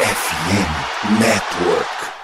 FM Network.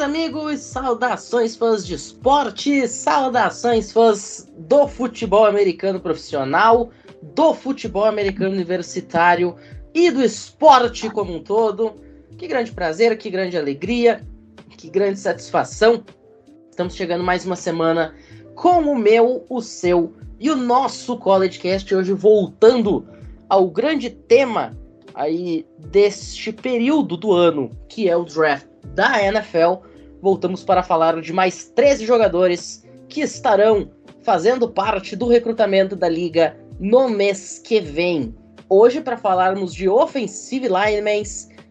Amigos! Saudações, fãs de esporte! Saudações, fãs do futebol americano profissional, do futebol americano universitário e do esporte como um todo. Que grande prazer, que grande alegria, que grande satisfação. Estamos chegando mais uma semana com o meu, o seu e o nosso CollegeCast hoje voltando ao grande tema aí deste período do ano, que é o draft da NFL. Voltamos para falar de mais 13 jogadores que estarão fazendo parte do recrutamento da liga no mês que vem. Hoje, para falarmos de offensive linemen,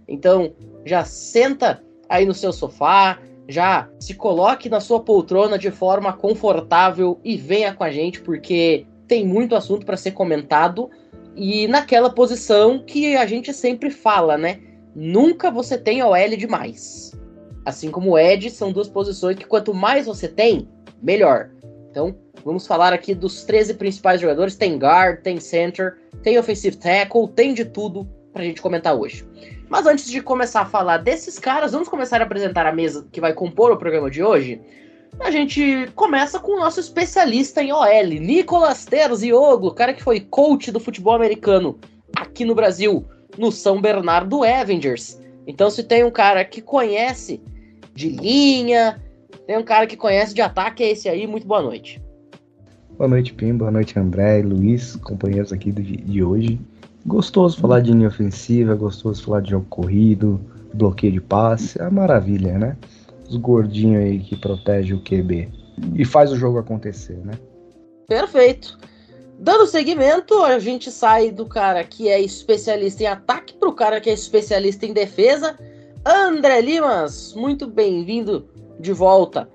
então já senta aí no seu sofá, já se coloque na sua poltrona de forma confortável e venha com a gente, porque tem muito assunto para ser comentado e naquela posição que a gente sempre fala, né? Nunca você tem OL demais. Assim como o Ed, são duas posições que quanto mais você tem, melhor. Então, vamos falar aqui dos 13 principais jogadores. Tem guard, tem center, tem offensive tackle, tem de tudo pra gente comentar hoje. Mas antes de começar a falar desses caras, vamos começar a apresentar a mesa que vai compor o programa de hoje. A gente começa com o nosso especialista em OL, Nicolas Terziogo, cara que foi coach do futebol americano aqui no Brasil, no São Bernardo Avengers. Então, se tem um cara que conhece de linha, tem um cara que conhece de ataque, é esse aí. Muito boa noite. Boa noite, Pim. Boa noite, André e Luiz, companheiros aqui de, de hoje. Gostoso falar de linha ofensiva, gostoso falar de jogo corrido, bloqueio de passe, é uma maravilha, né? Os gordinhos aí que protege o QB e faz o jogo acontecer, né? Perfeito. Dando seguimento, a gente sai do cara que é especialista em ataque para o cara que é especialista em defesa. André Limas, muito bem-vindo de volta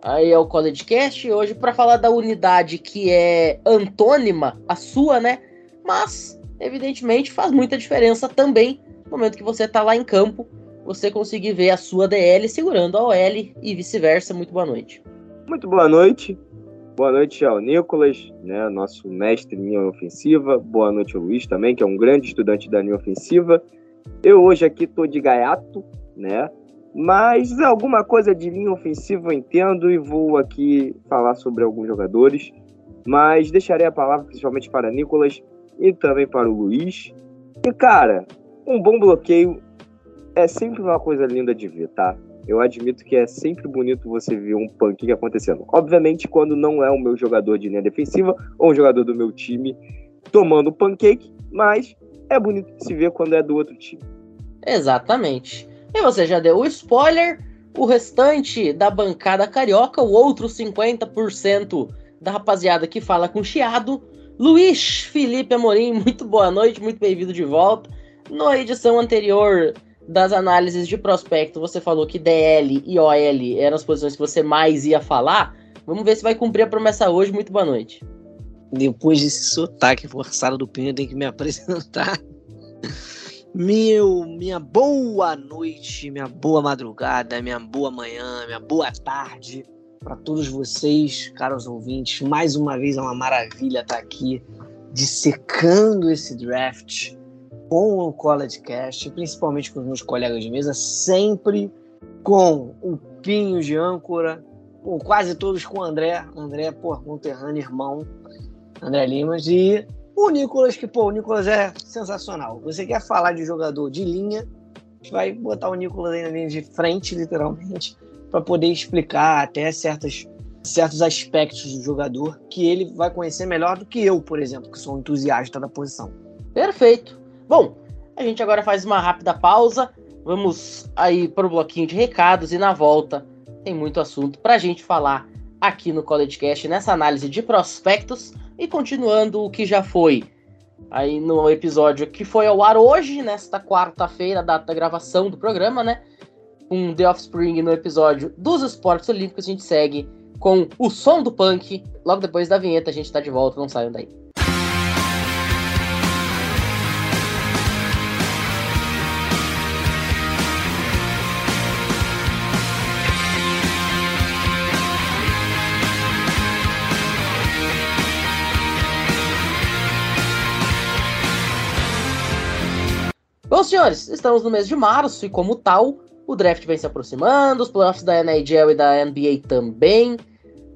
aí ao College Cast. Hoje para falar da unidade que é antônima, a sua, né? Mas, evidentemente, faz muita diferença também no momento que você está lá em campo, você conseguir ver a sua DL segurando a OL e vice-versa. Muito boa noite. Muito boa noite. Boa noite ao Nicolas, né, nosso mestre em linha ofensiva. Boa noite ao Luiz também, que é um grande estudante da linha ofensiva. Eu hoje aqui tô de gaiato, né? Mas alguma coisa de linha ofensiva eu entendo e vou aqui falar sobre alguns jogadores. Mas deixarei a palavra principalmente para Nicolas e também para o Luiz. E cara, um bom bloqueio é sempre uma coisa linda de ver, tá? Eu admito que é sempre bonito você ver um pancake acontecendo. Obviamente, quando não é o meu jogador de linha defensiva ou um jogador do meu time tomando pancake, mas é bonito de se ver quando é do outro time. Exatamente. E você já deu o spoiler, o restante da bancada carioca, o outro 50% da rapaziada que fala com chiado, Luiz Felipe Amorim, muito boa noite, muito bem-vindo de volta. Na edição anterior das análises de prospecto, você falou que DL e OL eram as posições que você mais ia falar. Vamos ver se vai cumprir a promessa hoje. Muito boa noite. Depois desse sotaque forçado do Pinho, tem que me apresentar. Meu, minha boa noite, minha boa madrugada, minha boa manhã, minha boa tarde para todos vocês, caros ouvintes. Mais uma vez é uma maravilha estar aqui dissecando esse draft com o College Cast, principalmente com os meus colegas de mesa, sempre com o Pinho de âncora, com quase todos com o André, André, pô, conterrâneo, irmão, André Limas, e o Nicolas, que, pô, o Nicolas é sensacional. Você quer falar de jogador de linha, vai botar o Nicolas aí na linha de frente, literalmente, para poder explicar até certas, certos aspectos do jogador que ele vai conhecer melhor do que eu, por exemplo, que sou um entusiasta da posição. Perfeito. Bom, a gente agora faz uma rápida pausa. Vamos aí para o bloquinho de recados e na volta tem muito assunto para a gente falar aqui no College Cast nessa análise de prospectos e continuando o que já foi aí no episódio que foi ao ar hoje, nesta quarta-feira, data da gravação do programa, né? com The Offspring no episódio dos esportes olímpicos. A gente segue com o som do punk. Logo depois da vinheta, a gente tá de volta, não saiam daí. Bom, senhores, estamos no mês de março e, como tal, o draft vem se aproximando, os playoffs da NHL e da NBA também.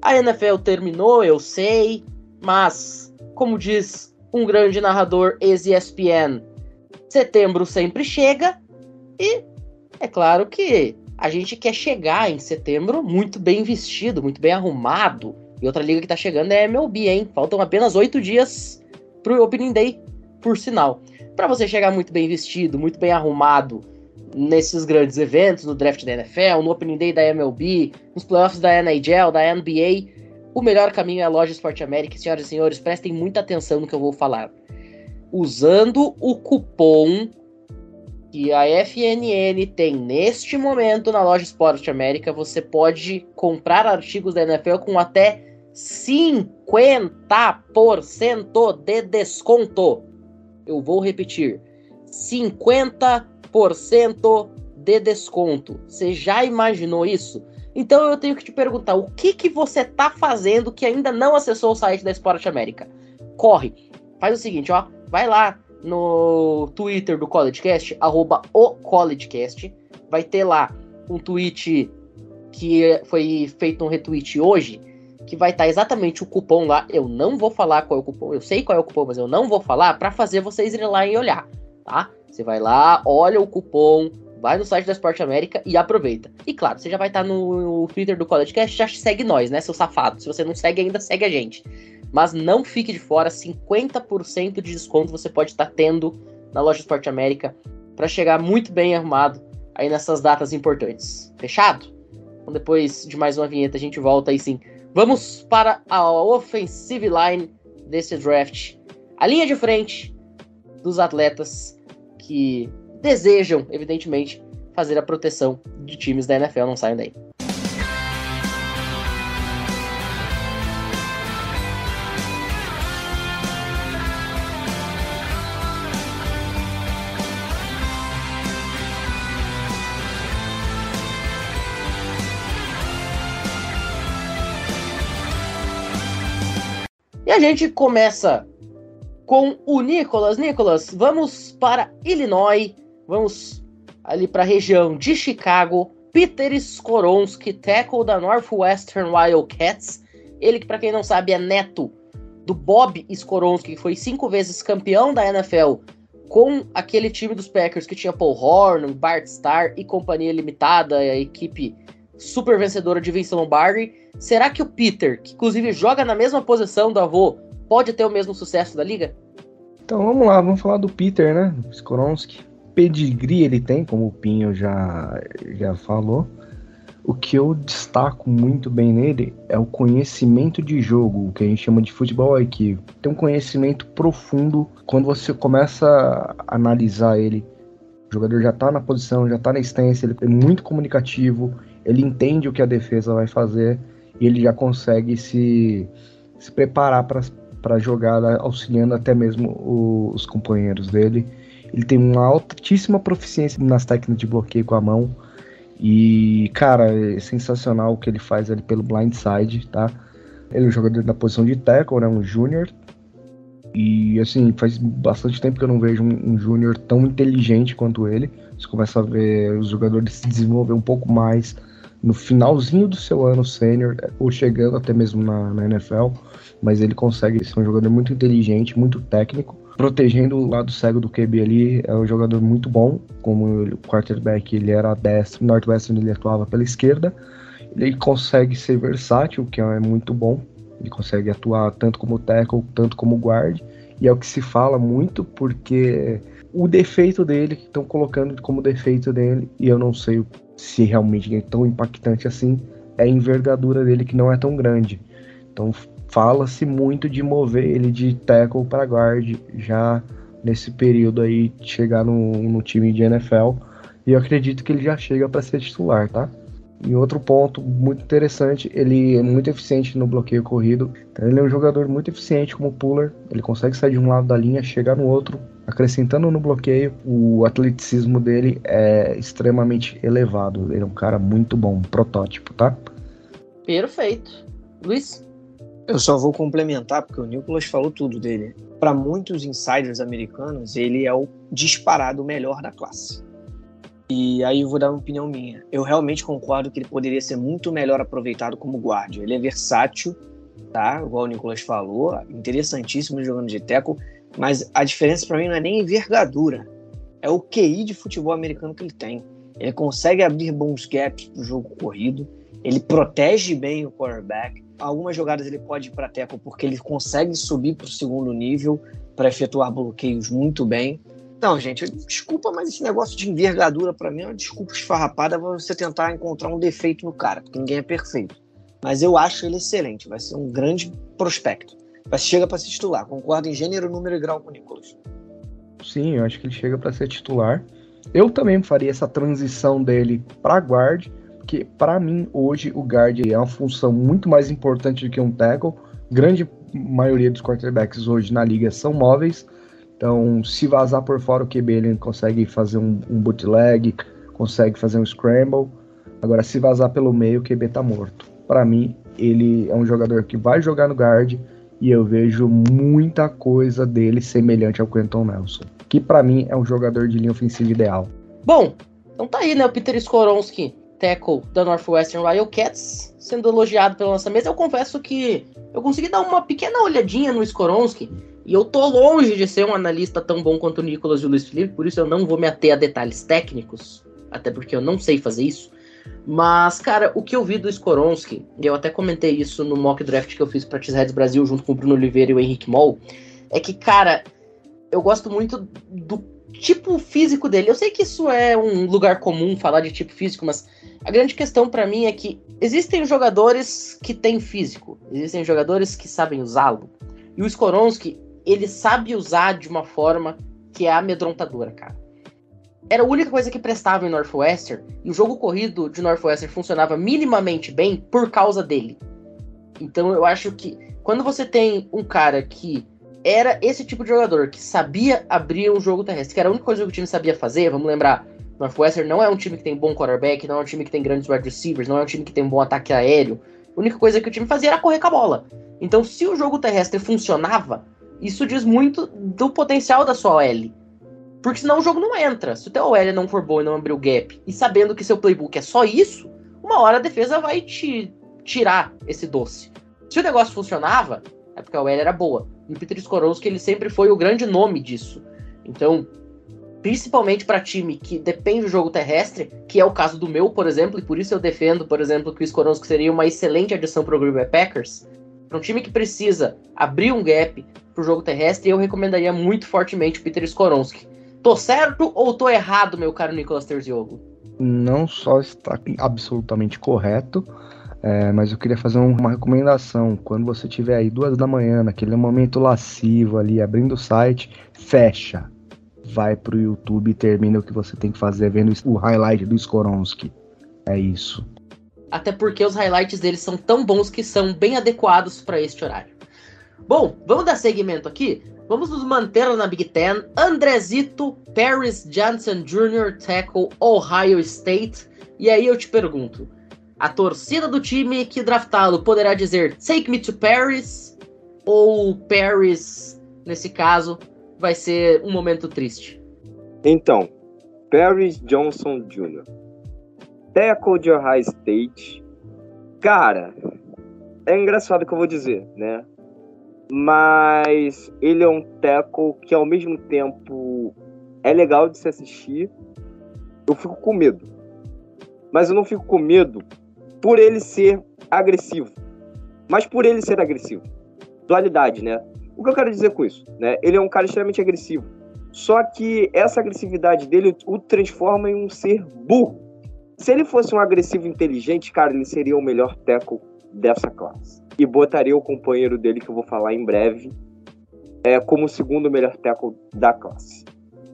A NFL terminou, eu sei, mas, como diz um grande narrador ex-ESPN, setembro sempre chega e é claro que a gente quer chegar em setembro muito bem vestido, muito bem arrumado. E outra liga que tá chegando é a MLB, hein? Faltam apenas oito dias pro Opening Day, por sinal para você chegar muito bem vestido, muito bem arrumado nesses grandes eventos, no draft da NFL, no Opening Day da MLB, nos playoffs da NHL, da NBA, o melhor caminho é a loja Esporte América. Senhoras e senhores, prestem muita atenção no que eu vou falar. Usando o cupom que a FNN tem neste momento na loja Esporte América, você pode comprar artigos da NFL com até 50% de desconto eu vou repetir: 50% de desconto. Você já imaginou isso? Então eu tenho que te perguntar, o que que você tá fazendo que ainda não acessou o site da Esporte América? Corre, faz o seguinte, ó, vai lá no Twitter do CollegeCast, arroba o CollegeCast, vai ter lá um tweet que foi feito um retweet hoje, que vai estar exatamente o cupom lá. Eu não vou falar qual é o cupom, eu sei qual é o cupom, mas eu não vou falar para fazer vocês irem lá e olhar, tá? Você vai lá, olha o cupom, vai no site da Esporte América e aproveita. E claro, você já vai estar no Twitter do CollegeCast, já segue nós, né, seu safado? Se você não segue ainda, segue a gente. Mas não fique de fora, 50% de desconto você pode estar tendo na loja Esporte América para chegar muito bem arrumado aí nessas datas importantes. Fechado? Então depois de mais uma vinheta a gente volta aí sim Vamos para a offensive line desse draft. A linha de frente dos atletas que desejam, evidentemente, fazer a proteção de times da NFL. Não saiam daí. A gente começa com o Nicolas. Nicolas, vamos para Illinois, vamos ali para a região de Chicago. Peter Skoronski, tackle da Northwestern Wildcats. Ele que, para quem não sabe, é neto do Bob Skoronski, que foi cinco vezes campeão da NFL com aquele time dos Packers que tinha Paul Horn, Bart Starr e companhia limitada, a equipe super vencedora de Vince Lombardi. Será que o Peter, que inclusive joga na mesma posição do avô, pode ter o mesmo sucesso da liga? Então vamos lá, vamos falar do Peter, né? Skoronski. Pedigree ele tem, como o Pinho já, já falou. O que eu destaco muito bem nele é o conhecimento de jogo, o que a gente chama de futebol IQ. Tem um conhecimento profundo quando você começa a analisar ele. O jogador já tá na posição, já tá na estância, ele é muito comunicativo, ele entende o que a defesa vai fazer e ele já consegue se, se preparar para a jogada, auxiliando até mesmo o, os companheiros dele. Ele tem uma altíssima proficiência nas técnicas de bloqueio com a mão. E, cara, é sensacional o que ele faz ali pelo blindside, tá? Ele é um jogador da posição de tackle, né? Um júnior. E, assim, faz bastante tempo que eu não vejo um, um júnior tão inteligente quanto ele. Você começa a ver os jogadores se desenvolver um pouco mais no finalzinho do seu ano sênior, ou chegando até mesmo na, na, NFL, mas ele consegue ser um jogador muito inteligente, muito técnico, protegendo o lado cego do QB ali, é um jogador muito bom, como o quarterback ele era destro, Northwestern ele atuava pela esquerda, ele consegue ser versátil, que é muito bom, ele consegue atuar tanto como tackle, tanto como guard, e é o que se fala muito, porque o defeito dele, que estão colocando como defeito dele, e eu não sei se realmente é tão impactante assim, é a envergadura dele que não é tão grande. Então fala-se muito de mover ele de tackle para guard já nesse período aí de chegar no, no time de NFL. E eu acredito que ele já chega para ser titular, tá? E outro ponto muito interessante, ele é muito eficiente no bloqueio corrido. Então ele é um jogador muito eficiente como puller. Ele consegue sair de um lado da linha, chegar no outro, acrescentando no bloqueio. O atleticismo dele é extremamente elevado. Ele é um cara muito bom, um protótipo, tá? Perfeito. Luiz? Eu só vou complementar, porque o Nicolas falou tudo dele. Para muitos insiders americanos, ele é o disparado melhor da classe. E aí eu vou dar uma opinião minha. Eu realmente concordo que ele poderia ser muito melhor aproveitado como guarda. Ele é versátil, tá? Igual o Nicolas falou, interessantíssimo jogando de teco, mas a diferença para mim não é nem envergadura, é o QI de futebol americano que ele tem. Ele consegue abrir bons gaps pro jogo corrido, ele protege bem o quarterback. Algumas jogadas ele pode ir para teco porque ele consegue subir para o segundo nível para efetuar bloqueios muito bem. Não, gente, desculpa, mas esse negócio de envergadura para mim é uma desculpa esfarrapada para você tentar encontrar um defeito no cara, porque ninguém é perfeito. Mas eu acho ele excelente, vai ser um grande prospecto. Mas chega para se titular, concordo em gênero, número e grau com o Nicolas. Sim, eu acho que ele chega para ser titular. Eu também faria essa transição dele para guard, porque para mim hoje o guard é uma função muito mais importante do que um tackle. Grande maioria dos quarterbacks hoje na liga são móveis então, se vazar por fora o QB, ele consegue fazer um, um bootleg, consegue fazer um scramble. Agora, se vazar pelo meio, o QB tá morto. Para mim, ele é um jogador que vai jogar no guard e eu vejo muita coisa dele semelhante ao Quentin Nelson, que para mim é um jogador de linha ofensiva ideal. Bom, então tá aí, né, o Peter Skoronski, tackle da Northwestern Wildcats, sendo elogiado pela nossa mesa. Eu confesso que eu consegui dar uma pequena olhadinha no Skoronski e eu tô longe de ser um analista tão bom quanto o Nicolas e o Luiz Felipe, por isso eu não vou me ater a detalhes técnicos, até porque eu não sei fazer isso. Mas, cara, o que eu vi do Skoronski, e eu até comentei isso no mock draft que eu fiz pra Cheeseheads Brasil junto com o Bruno Oliveira e o Henrique Moll, é que, cara, eu gosto muito do tipo físico dele. Eu sei que isso é um lugar comum falar de tipo físico, mas a grande questão para mim é que existem jogadores que têm físico, existem jogadores que sabem usá-lo. E o Skoronski, ele sabe usar de uma forma que é amedrontadora, cara. Era a única coisa que prestava em Northwestern, e o jogo corrido de Northwestern funcionava minimamente bem por causa dele. Então eu acho que quando você tem um cara que era esse tipo de jogador, que sabia abrir um jogo terrestre, que era a única coisa que o time sabia fazer, vamos lembrar, Northwestern não é um time que tem bom quarterback, não é um time que tem grandes wide receivers, não é um time que tem um bom ataque aéreo. A única coisa que o time fazia era correr com a bola. Então, se o jogo terrestre funcionava, isso diz muito do potencial da sua OL. Porque senão o jogo não entra. Se o teu OL não for bom e não abrir o gap, e sabendo que seu playbook é só isso, uma hora a defesa vai te tirar esse doce. Se o negócio funcionava, é porque a OL era boa. E o Peter Skorowski, ele sempre foi o grande nome disso. Então, principalmente para time que depende do jogo terrestre, que é o caso do meu, por exemplo, e por isso eu defendo, por exemplo, que o Skorowski seria uma excelente adição para o Green Bay Packers. Para um time que precisa abrir um gap para o jogo terrestre, eu recomendaria muito fortemente o Peter Skoronski. Tô certo ou tô errado, meu caro Nicolas Terziogo? Não só está absolutamente correto, é, mas eu queria fazer uma recomendação. Quando você tiver aí duas da manhã, naquele momento lascivo ali, abrindo o site, fecha. Vai pro YouTube e termina o que você tem que fazer vendo o highlight do Skoronski. É isso até porque os highlights deles são tão bons que são bem adequados para este horário. Bom, vamos dar seguimento aqui? Vamos nos manter na Big Ten. Andrezito Paris Johnson Jr. Tackle Ohio State. E aí eu te pergunto, a torcida do time que draftá-lo poderá dizer Take me to Paris? Ou Paris, nesse caso, vai ser um momento triste? Então, Paris Johnson Jr tackle de Ohio State. Cara, é engraçado o que eu vou dizer, né? Mas ele é um tackle que ao mesmo tempo é legal de se assistir. Eu fico com medo. Mas eu não fico com medo por ele ser agressivo. Mas por ele ser agressivo. Dualidade, né? O que eu quero dizer com isso? Né? Ele é um cara extremamente agressivo. Só que essa agressividade dele o transforma em um ser burro. Se ele fosse um agressivo inteligente, cara, ele seria o melhor tackle dessa classe. E botaria o companheiro dele, que eu vou falar em breve, é, como o segundo melhor tackle da classe.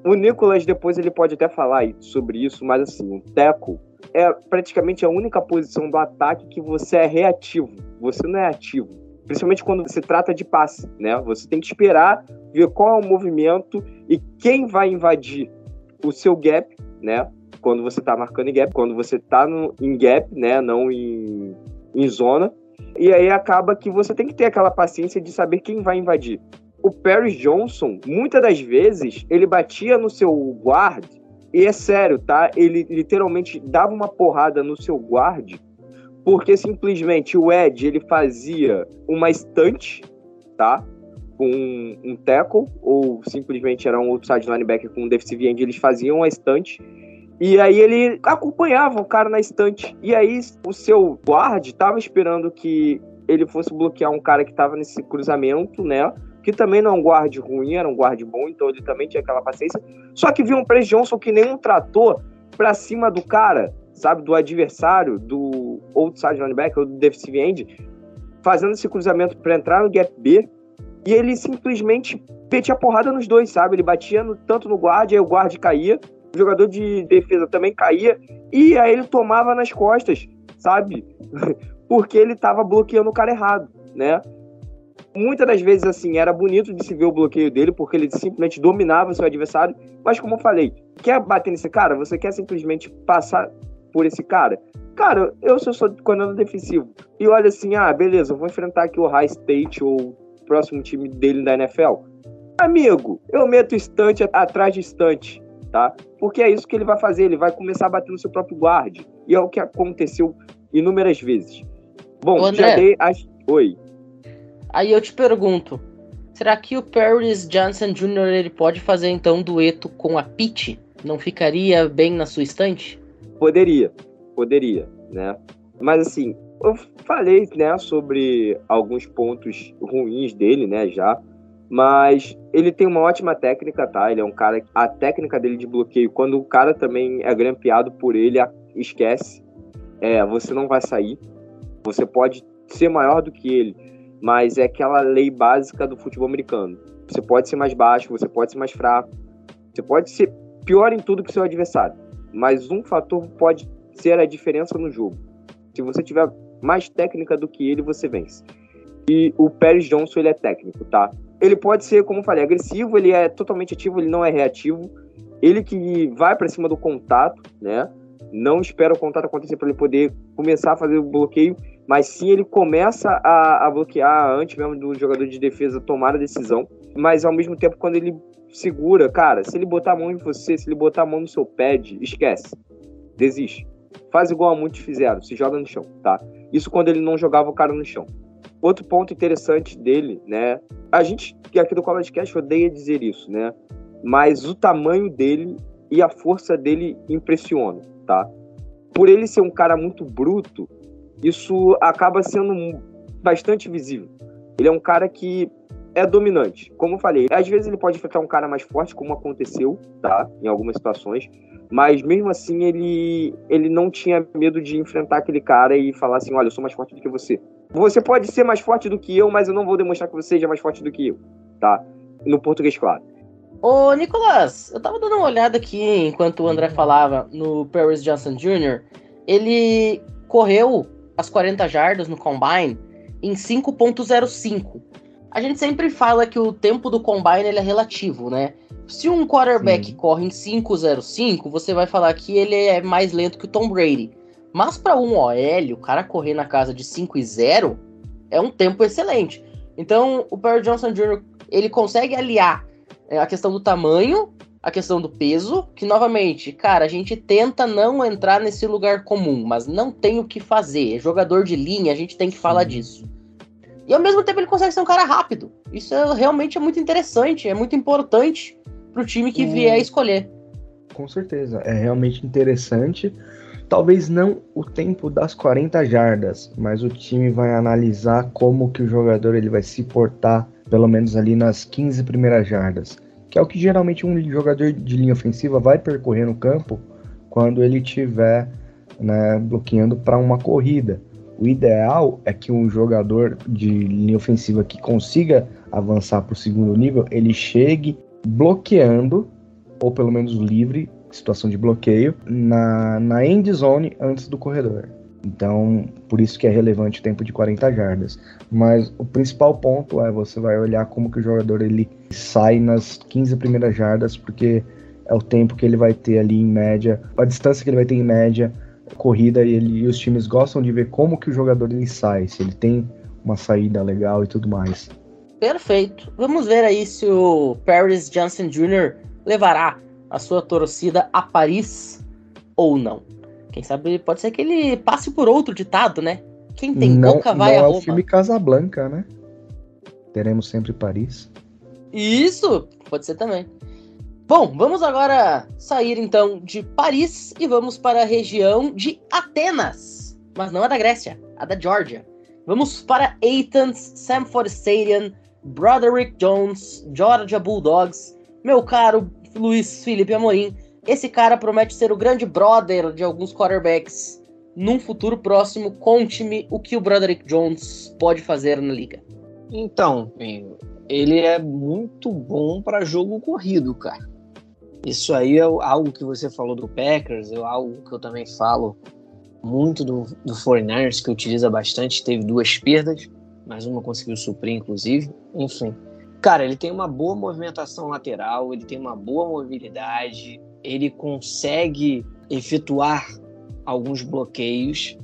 O Nicolas depois ele pode até falar sobre isso, mas assim, o teco é praticamente a única posição do ataque que você é reativo, você não é ativo. Principalmente quando se trata de passe, né? Você tem que esperar, ver qual é o movimento e quem vai invadir o seu gap, né? Quando você tá marcando em gap, quando você tá no, em gap, né? Não em, em zona. E aí acaba que você tem que ter aquela paciência de saber quem vai invadir. O Perry Johnson, muitas das vezes, ele batia no seu guard, e é sério, tá? Ele literalmente dava uma porrada no seu guard, porque simplesmente o Ed ele fazia uma estante, tá? Com um, um tackle, ou simplesmente era um outside linebacker com um defensive end, eles faziam uma estante e aí ele acompanhava o cara na estante. E aí o seu guard estava esperando que ele fosse bloquear um cara que estava nesse cruzamento, né? Que também não é um guarde ruim, era um guarde bom, então ele também tinha aquela paciência. Só que viu um Press Johnson que nem um trator pra cima do cara, sabe? Do adversário, do outside linebacker, ou do defensive end, fazendo esse cruzamento para entrar no gap B. E ele simplesmente petia porrada nos dois, sabe? Ele batia no, tanto no guarde, aí o guarde caía, o jogador de defesa também caía e aí ele tomava nas costas, sabe? Porque ele estava bloqueando o cara errado, né? Muitas das vezes, assim, era bonito de se ver o bloqueio dele, porque ele simplesmente dominava seu adversário. Mas, como eu falei, quer bater nesse cara? Você quer simplesmente passar por esse cara? Cara, eu sou só coordenador defensivo. E olha assim, ah, beleza, vou enfrentar aqui o High State ou o próximo time dele da NFL. Amigo, eu meto estante atrás de estante tá? Porque é isso que ele vai fazer, ele vai começar a bater no seu próprio guard. E é o que aconteceu inúmeras vezes. Bom, Ô, já dei as. Oi. Aí eu te pergunto: será que o Paris Johnson Jr. ele pode fazer então um dueto com a Peach? Não ficaria bem na sua estante? Poderia, poderia, né? Mas assim, eu falei, né, sobre alguns pontos ruins dele, né, já. Mas ele tem uma ótima técnica, tá? Ele é um cara. A técnica dele de bloqueio, quando o cara também é grampeado por ele, esquece. É, você não vai sair. Você pode ser maior do que ele, mas é aquela lei básica do futebol americano. Você pode ser mais baixo, você pode ser mais fraco, você pode ser pior em tudo que seu adversário, mas um fator pode ser a diferença no jogo. Se você tiver mais técnica do que ele, você vence. E o Pérez Johnson, ele é técnico, tá? Ele pode ser, como eu falei, agressivo, ele é totalmente ativo, ele não é reativo. Ele que vai para cima do contato, né? Não espera o contato acontecer para ele poder começar a fazer o bloqueio, mas sim ele começa a, a, bloquear antes mesmo do jogador de defesa tomar a decisão. Mas ao mesmo tempo, quando ele segura, cara, se ele botar a mão em você, se ele botar a mão no seu pad, esquece. Desiste. Faz igual a muitos fizeram, se joga no chão, tá? Isso quando ele não jogava o cara no chão. Outro ponto interessante dele, né? A gente aqui do College Cast odeia dizer isso, né? Mas o tamanho dele e a força dele impressionam, tá? Por ele ser um cara muito bruto, isso acaba sendo bastante visível. Ele é um cara que é dominante. Como eu falei, às vezes ele pode enfrentar um cara mais forte, como aconteceu, tá? Em algumas situações. Mas mesmo assim, ele, ele não tinha medo de enfrentar aquele cara e falar assim: olha, eu sou mais forte do que você. Você pode ser mais forte do que eu, mas eu não vou demonstrar que você seja mais forte do que eu, tá? No português, claro. Ô, Nicolas, eu tava dando uma olhada aqui enquanto o André falava no Paris Johnson Jr. Ele correu as 40 jardas no Combine em 5.05. A gente sempre fala que o tempo do Combine ele é relativo, né? Se um quarterback Sim. corre em 5.05, você vai falar que ele é mais lento que o Tom Brady. Mas para um OL, o cara correr na casa de 5 e 0 é um tempo excelente. Então, o Perry Johnson Jr. ele consegue aliar é, a questão do tamanho, a questão do peso, que novamente, cara, a gente tenta não entrar nesse lugar comum, mas não tem o que fazer. É jogador de linha, a gente tem que falar disso. E ao mesmo tempo ele consegue ser um cara rápido. Isso é, realmente é muito interessante, é muito importante para o time que vier a escolher. Com certeza, é realmente interessante Talvez não o tempo das 40 jardas, mas o time vai analisar como que o jogador ele vai se portar, pelo menos ali nas 15 primeiras jardas, que é o que geralmente um jogador de linha ofensiva vai percorrer no campo quando ele estiver né, bloqueando para uma corrida. O ideal é que um jogador de linha ofensiva que consiga avançar para o segundo nível, ele chegue bloqueando ou pelo menos livre, situação de bloqueio, na, na end zone antes do corredor. Então, por isso que é relevante o tempo de 40 jardas. Mas o principal ponto é você vai olhar como que o jogador ele sai nas 15 primeiras jardas, porque é o tempo que ele vai ter ali em média, a distância que ele vai ter em média, corrida e, ele, e os times gostam de ver como que o jogador ele sai, se ele tem uma saída legal e tudo mais. Perfeito. Vamos ver aí se o Paris Johnson Jr. levará a sua torcida a Paris ou não. Quem sabe pode ser que ele passe por outro ditado, né? Quem tem não, boca vai não a é Roma. o filme Casablanca, né? Teremos sempre Paris. Isso, pode ser também. Bom, vamos agora sair então de Paris e vamos para a região de Atenas. Mas não a da Grécia, a da Georgia. Vamos para Athens, Samford Stadium, Broderick Jones, Georgia Bulldogs. Meu caro Luiz Felipe Amorim, esse cara promete ser o grande brother de alguns quarterbacks num futuro próximo. Conte-me o que o Broderick Jones pode fazer na liga. Então, ele é muito bom para jogo corrido, cara. Isso aí é algo que você falou do Packers, é algo que eu também falo muito do, do 49ers, que utiliza bastante. Teve duas perdas, mas uma conseguiu suprir, inclusive. Enfim. Cara, ele tem uma boa movimentação lateral, ele tem uma boa mobilidade, ele consegue efetuar alguns bloqueios.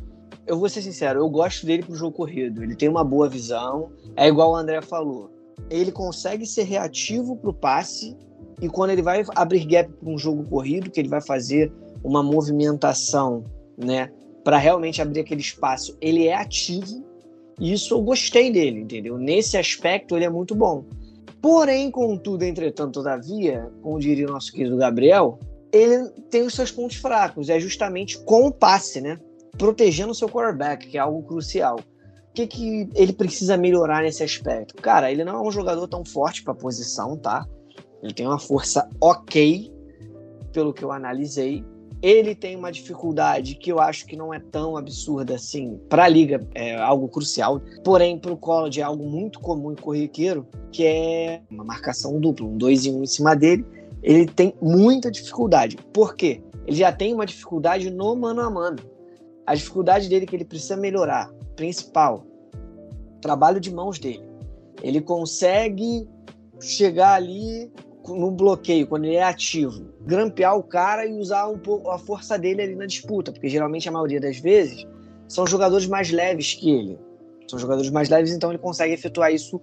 Eu vou ser sincero, eu gosto dele pro jogo corrido. Ele tem uma boa visão. É igual o André falou. Ele consegue ser reativo pro passe e quando ele vai abrir gap para um jogo corrido, que ele vai fazer uma movimentação, né, para realmente abrir aquele espaço, ele é ativo. E isso eu gostei dele, entendeu? Nesse aspecto ele é muito bom. Porém, contudo, entretanto, todavia, como diria o nosso querido Gabriel, ele tem os seus pontos fracos, é justamente com o passe, né? Protegendo o seu quarterback, que é algo crucial. O que, que ele precisa melhorar nesse aspecto? Cara, ele não é um jogador tão forte para a posição, tá? Ele tem uma força ok, pelo que eu analisei. Ele tem uma dificuldade que eu acho que não é tão absurda assim. Para a liga é algo crucial, porém para o college é algo muito comum e corriqueiro, que é uma marcação dupla, um 2 em 1 um em cima dele. Ele tem muita dificuldade. Por quê? Ele já tem uma dificuldade no mano a mano. A dificuldade dele que ele precisa melhorar, principal, trabalho de mãos dele. Ele consegue chegar ali no bloqueio, quando ele é ativo, grampear o cara e usar um pouco a força dele ali na disputa, porque geralmente a maioria das vezes são jogadores mais leves que ele. São jogadores mais leves, então ele consegue efetuar isso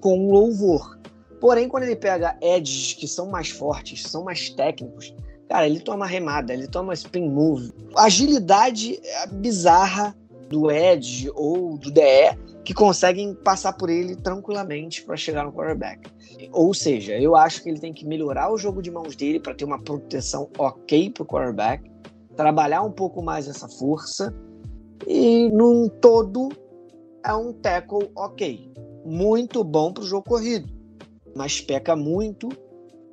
com louvor. Porém, quando ele pega edges que são mais fortes, são mais técnicos, cara, ele toma remada, ele toma spin move. Agilidade é bizarra do edge ou do DE que conseguem passar por ele tranquilamente para chegar no quarterback. Ou seja, eu acho que ele tem que melhorar o jogo de mãos dele para ter uma proteção ok para o quarterback, trabalhar um pouco mais essa força e, num todo, é um tackle ok. Muito bom para o jogo corrido, mas peca muito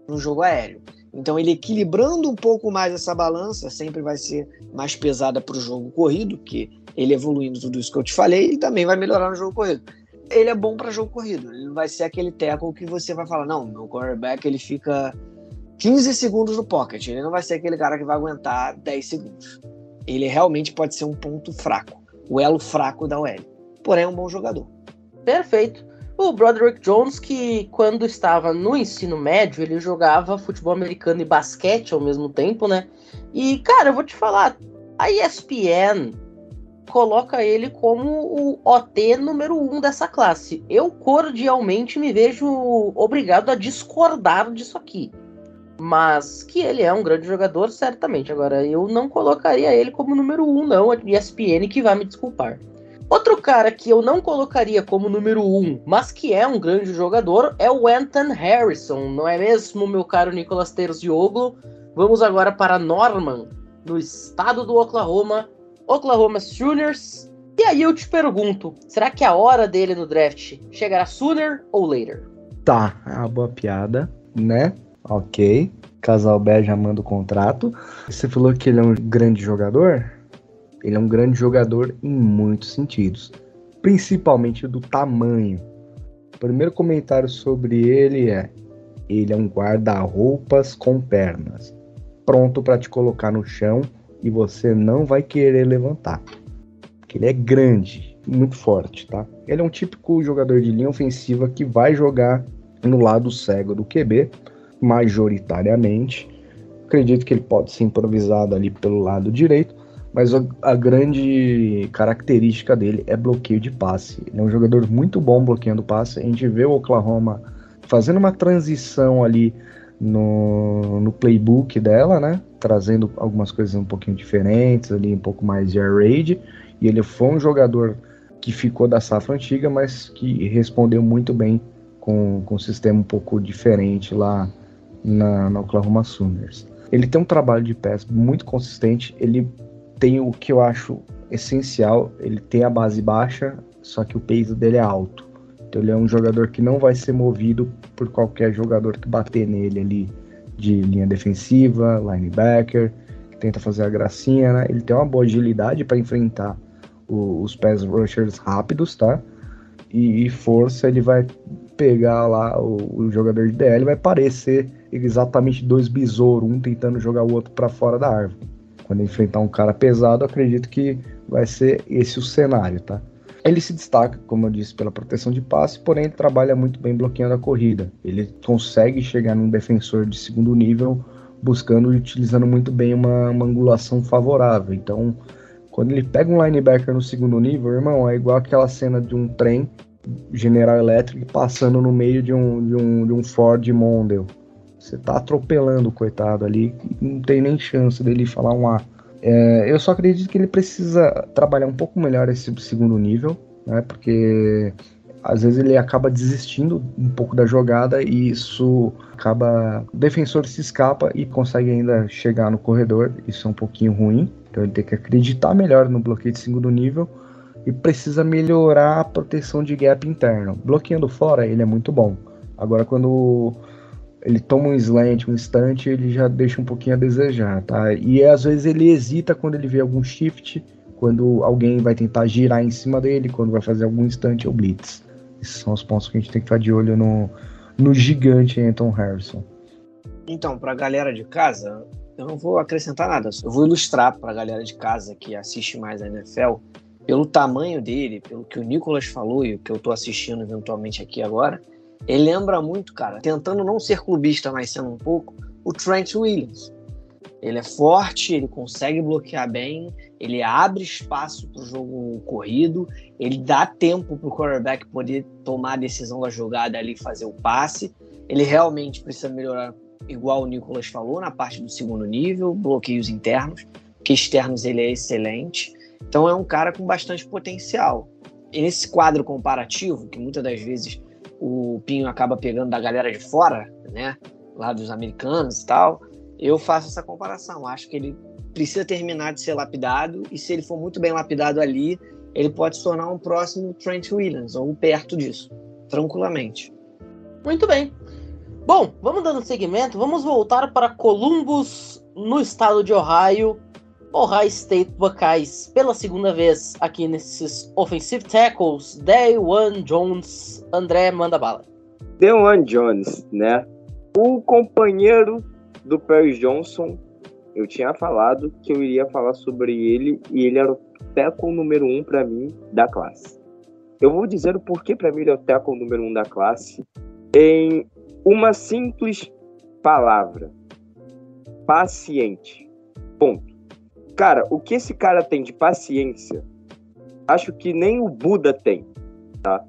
no jogo aéreo. Então, ele equilibrando um pouco mais essa balança, sempre vai ser mais pesada para o jogo corrido, que ele evoluindo tudo isso que eu te falei, ele também vai melhorar no jogo corrido. Ele é bom para jogo corrido, ele não vai ser aquele tackle que você vai falar, não, meu quarterback ele fica 15 segundos no pocket, ele não vai ser aquele cara que vai aguentar 10 segundos. Ele realmente pode ser um ponto fraco, o elo fraco da OL. Porém, é um bom jogador. Perfeito. O Broderick Jones, que quando estava no ensino médio, ele jogava futebol americano e basquete ao mesmo tempo, né? E, cara, eu vou te falar, a ESPN coloca ele como o OT número um dessa classe. Eu cordialmente me vejo obrigado a discordar disso aqui. Mas que ele é um grande jogador, certamente. Agora, eu não colocaria ele como número um, não. A ESPN que vai me desculpar. Outro cara que eu não colocaria como número um, mas que é um grande jogador, é o Anton Harrison, não é mesmo, meu caro Nicolas Terzioglu? Vamos agora para Norman, no estado do Oklahoma, Oklahoma Sooners. E aí eu te pergunto, será que a hora dele no draft chegará sooner ou later? Tá, é uma boa piada, né? Ok. Casal B já manda o contrato. Você falou que ele é um grande jogador? Ele é um grande jogador em muitos sentidos, principalmente do tamanho. O primeiro comentário sobre ele é: Ele é um guarda-roupas com pernas, pronto para te colocar no chão e você não vai querer levantar. Ele é grande, muito forte, tá? Ele é um típico jogador de linha ofensiva que vai jogar no lado cego do QB, majoritariamente. Acredito que ele pode ser improvisado ali pelo lado direito, mas a, a, grande característica dele é bloqueio de passe. Ele é um jogador muito bom bloqueando passe. A gente vê o Oklahoma fazendo uma transição ali no, no playbook dela, né? Trazendo algumas coisas um pouquinho diferentes ali, um pouco mais de air raid. E ele foi um jogador que ficou da safra antiga, mas que respondeu muito bem com, com um sistema um pouco diferente lá na, na Oklahoma Sooners. Ele tem um trabalho de pés muito consistente, ele tem o que eu acho essencial, ele tem a base baixa, só que o peso dele é alto. Então ele é um jogador que não vai ser movido por qualquer jogador que bater nele ali de linha defensiva, linebacker, que tenta fazer a gracinha, né? Ele tem uma boa agilidade para enfrentar o, os pass rushers rápidos, tá? E, e, força, ele vai pegar lá o, o jogador de DL, vai parecer exatamente dois besouros, um tentando jogar o outro para fora da árvore. Quando enfrentar um cara pesado, acredito que vai ser esse o cenário, tá? Ele se destaca, como eu disse, pela proteção de passe, porém ele trabalha muito bem bloqueando a corrida. Ele consegue chegar num defensor de segundo nível buscando e utilizando muito bem uma, uma angulação favorável. Então, quando ele pega um linebacker no segundo nível, irmão, é igual aquela cena de um trem General Electric passando no meio de um, de um, de um Ford Mondeo. Você tá atropelando o coitado ali, não tem nem chance dele falar um A. É, eu só acredito que ele precisa trabalhar um pouco melhor esse segundo nível, né? Porque às vezes ele acaba desistindo um pouco da jogada e isso acaba. O defensor se escapa e consegue ainda chegar no corredor. Isso é um pouquinho ruim. Então ele tem que acreditar melhor no bloqueio de segundo nível e precisa melhorar a proteção de gap interno. Bloqueando fora, ele é muito bom. Agora, quando ele toma um slant, um instante, ele já deixa um pouquinho a desejar, tá? E às vezes ele hesita quando ele vê algum shift, quando alguém vai tentar girar em cima dele, quando vai fazer algum instante ou blitz. Esses são os pontos que a gente tem que ficar de olho no, no gigante Anton Harrison. Então, para a galera de casa, eu não vou acrescentar nada, eu vou ilustrar para a galera de casa que assiste mais a NFL, pelo tamanho dele, pelo que o Nicolas falou e o que eu estou assistindo eventualmente aqui agora, ele lembra muito, cara, tentando não ser clubista, mas sendo um pouco, o Trent Williams. Ele é forte, ele consegue bloquear bem, ele abre espaço para o jogo corrido, ele dá tempo para o quarterback poder tomar a decisão da jogada ali fazer o passe. Ele realmente precisa melhorar, igual o Nicolas falou, na parte do segundo nível, bloqueios internos, que externos ele é excelente. Então é um cara com bastante potencial. E nesse quadro comparativo, que muitas das vezes o Pinho acaba pegando da galera de fora, né? Lá dos americanos e tal. Eu faço essa comparação. Acho que ele precisa terminar de ser lapidado e se ele for muito bem lapidado ali, ele pode se tornar um próximo Trent Williams ou perto disso, tranquilamente. Muito bem. Bom, vamos dando seguimento. Vamos voltar para Columbus, no estado de Ohio. Ohio State Buckeyes pela segunda vez aqui nesses offensive tackles. One Jones, André, manda bala. One Jones, né? O companheiro do Perry Johnson, eu tinha falado que eu iria falar sobre ele e ele era o tackle número um para mim da classe. Eu vou dizer o porquê para mim ele é o tackle número um da classe em uma simples palavra: paciente. Ponto. Cara, o que esse cara tem de paciência, acho que nem o Buda tem, tá?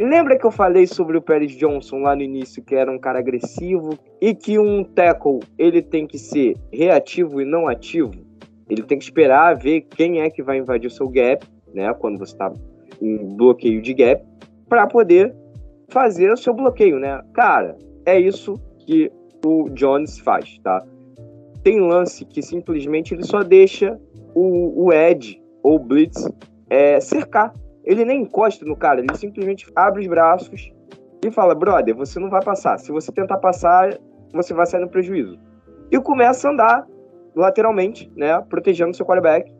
Lembra que eu falei sobre o Pérez Johnson lá no início, que era um cara agressivo e que um tackle ele tem que ser reativo e não ativo? Ele tem que esperar ver quem é que vai invadir o seu gap, né? Quando você está em bloqueio de gap, para poder fazer o seu bloqueio, né? Cara, é isso que o Jones faz, tá? Tem lance que simplesmente ele só deixa o, o Ed ou o Blitz é, cercar. Ele nem encosta no cara, ele simplesmente abre os braços e fala: brother, você não vai passar. Se você tentar passar, você vai sair no prejuízo. E começa a andar lateralmente, né? Protegendo seu quarterback,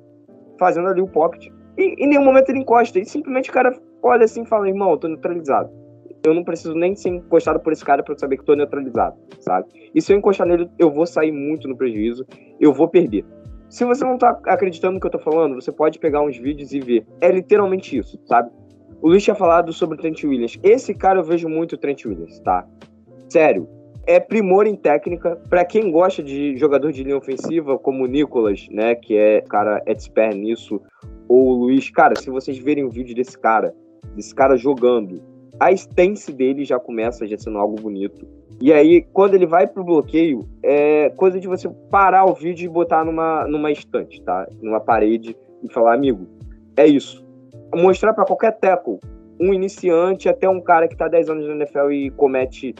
fazendo ali o pocket. E em nenhum momento ele encosta. E simplesmente o cara olha assim e fala: irmão, eu tô neutralizado. Eu não preciso nem ser encostado por esse cara para saber que estou neutralizado, sabe? E se eu encostar nele, eu vou sair muito no prejuízo, eu vou perder. Se você não tá acreditando no que eu tô falando, você pode pegar uns vídeos e ver. É literalmente isso, sabe? O Luiz tinha falado sobre o Trent Williams. Esse cara eu vejo muito o Trent Williams, tá? Sério. É primor em técnica. para quem gosta de jogador de linha ofensiva, como o Nicolas, né? Que é cara expert nisso. Ou o Luiz. Cara, se vocês verem o vídeo desse cara, desse cara jogando, a stance dele já começa já sendo algo bonito. E aí, quando ele vai pro bloqueio, é coisa de você parar o vídeo e botar numa, numa estante, tá? Numa parede e falar, amigo, é isso. Mostrar para qualquer tackle, um iniciante até um cara que tá 10 anos na NFL e comete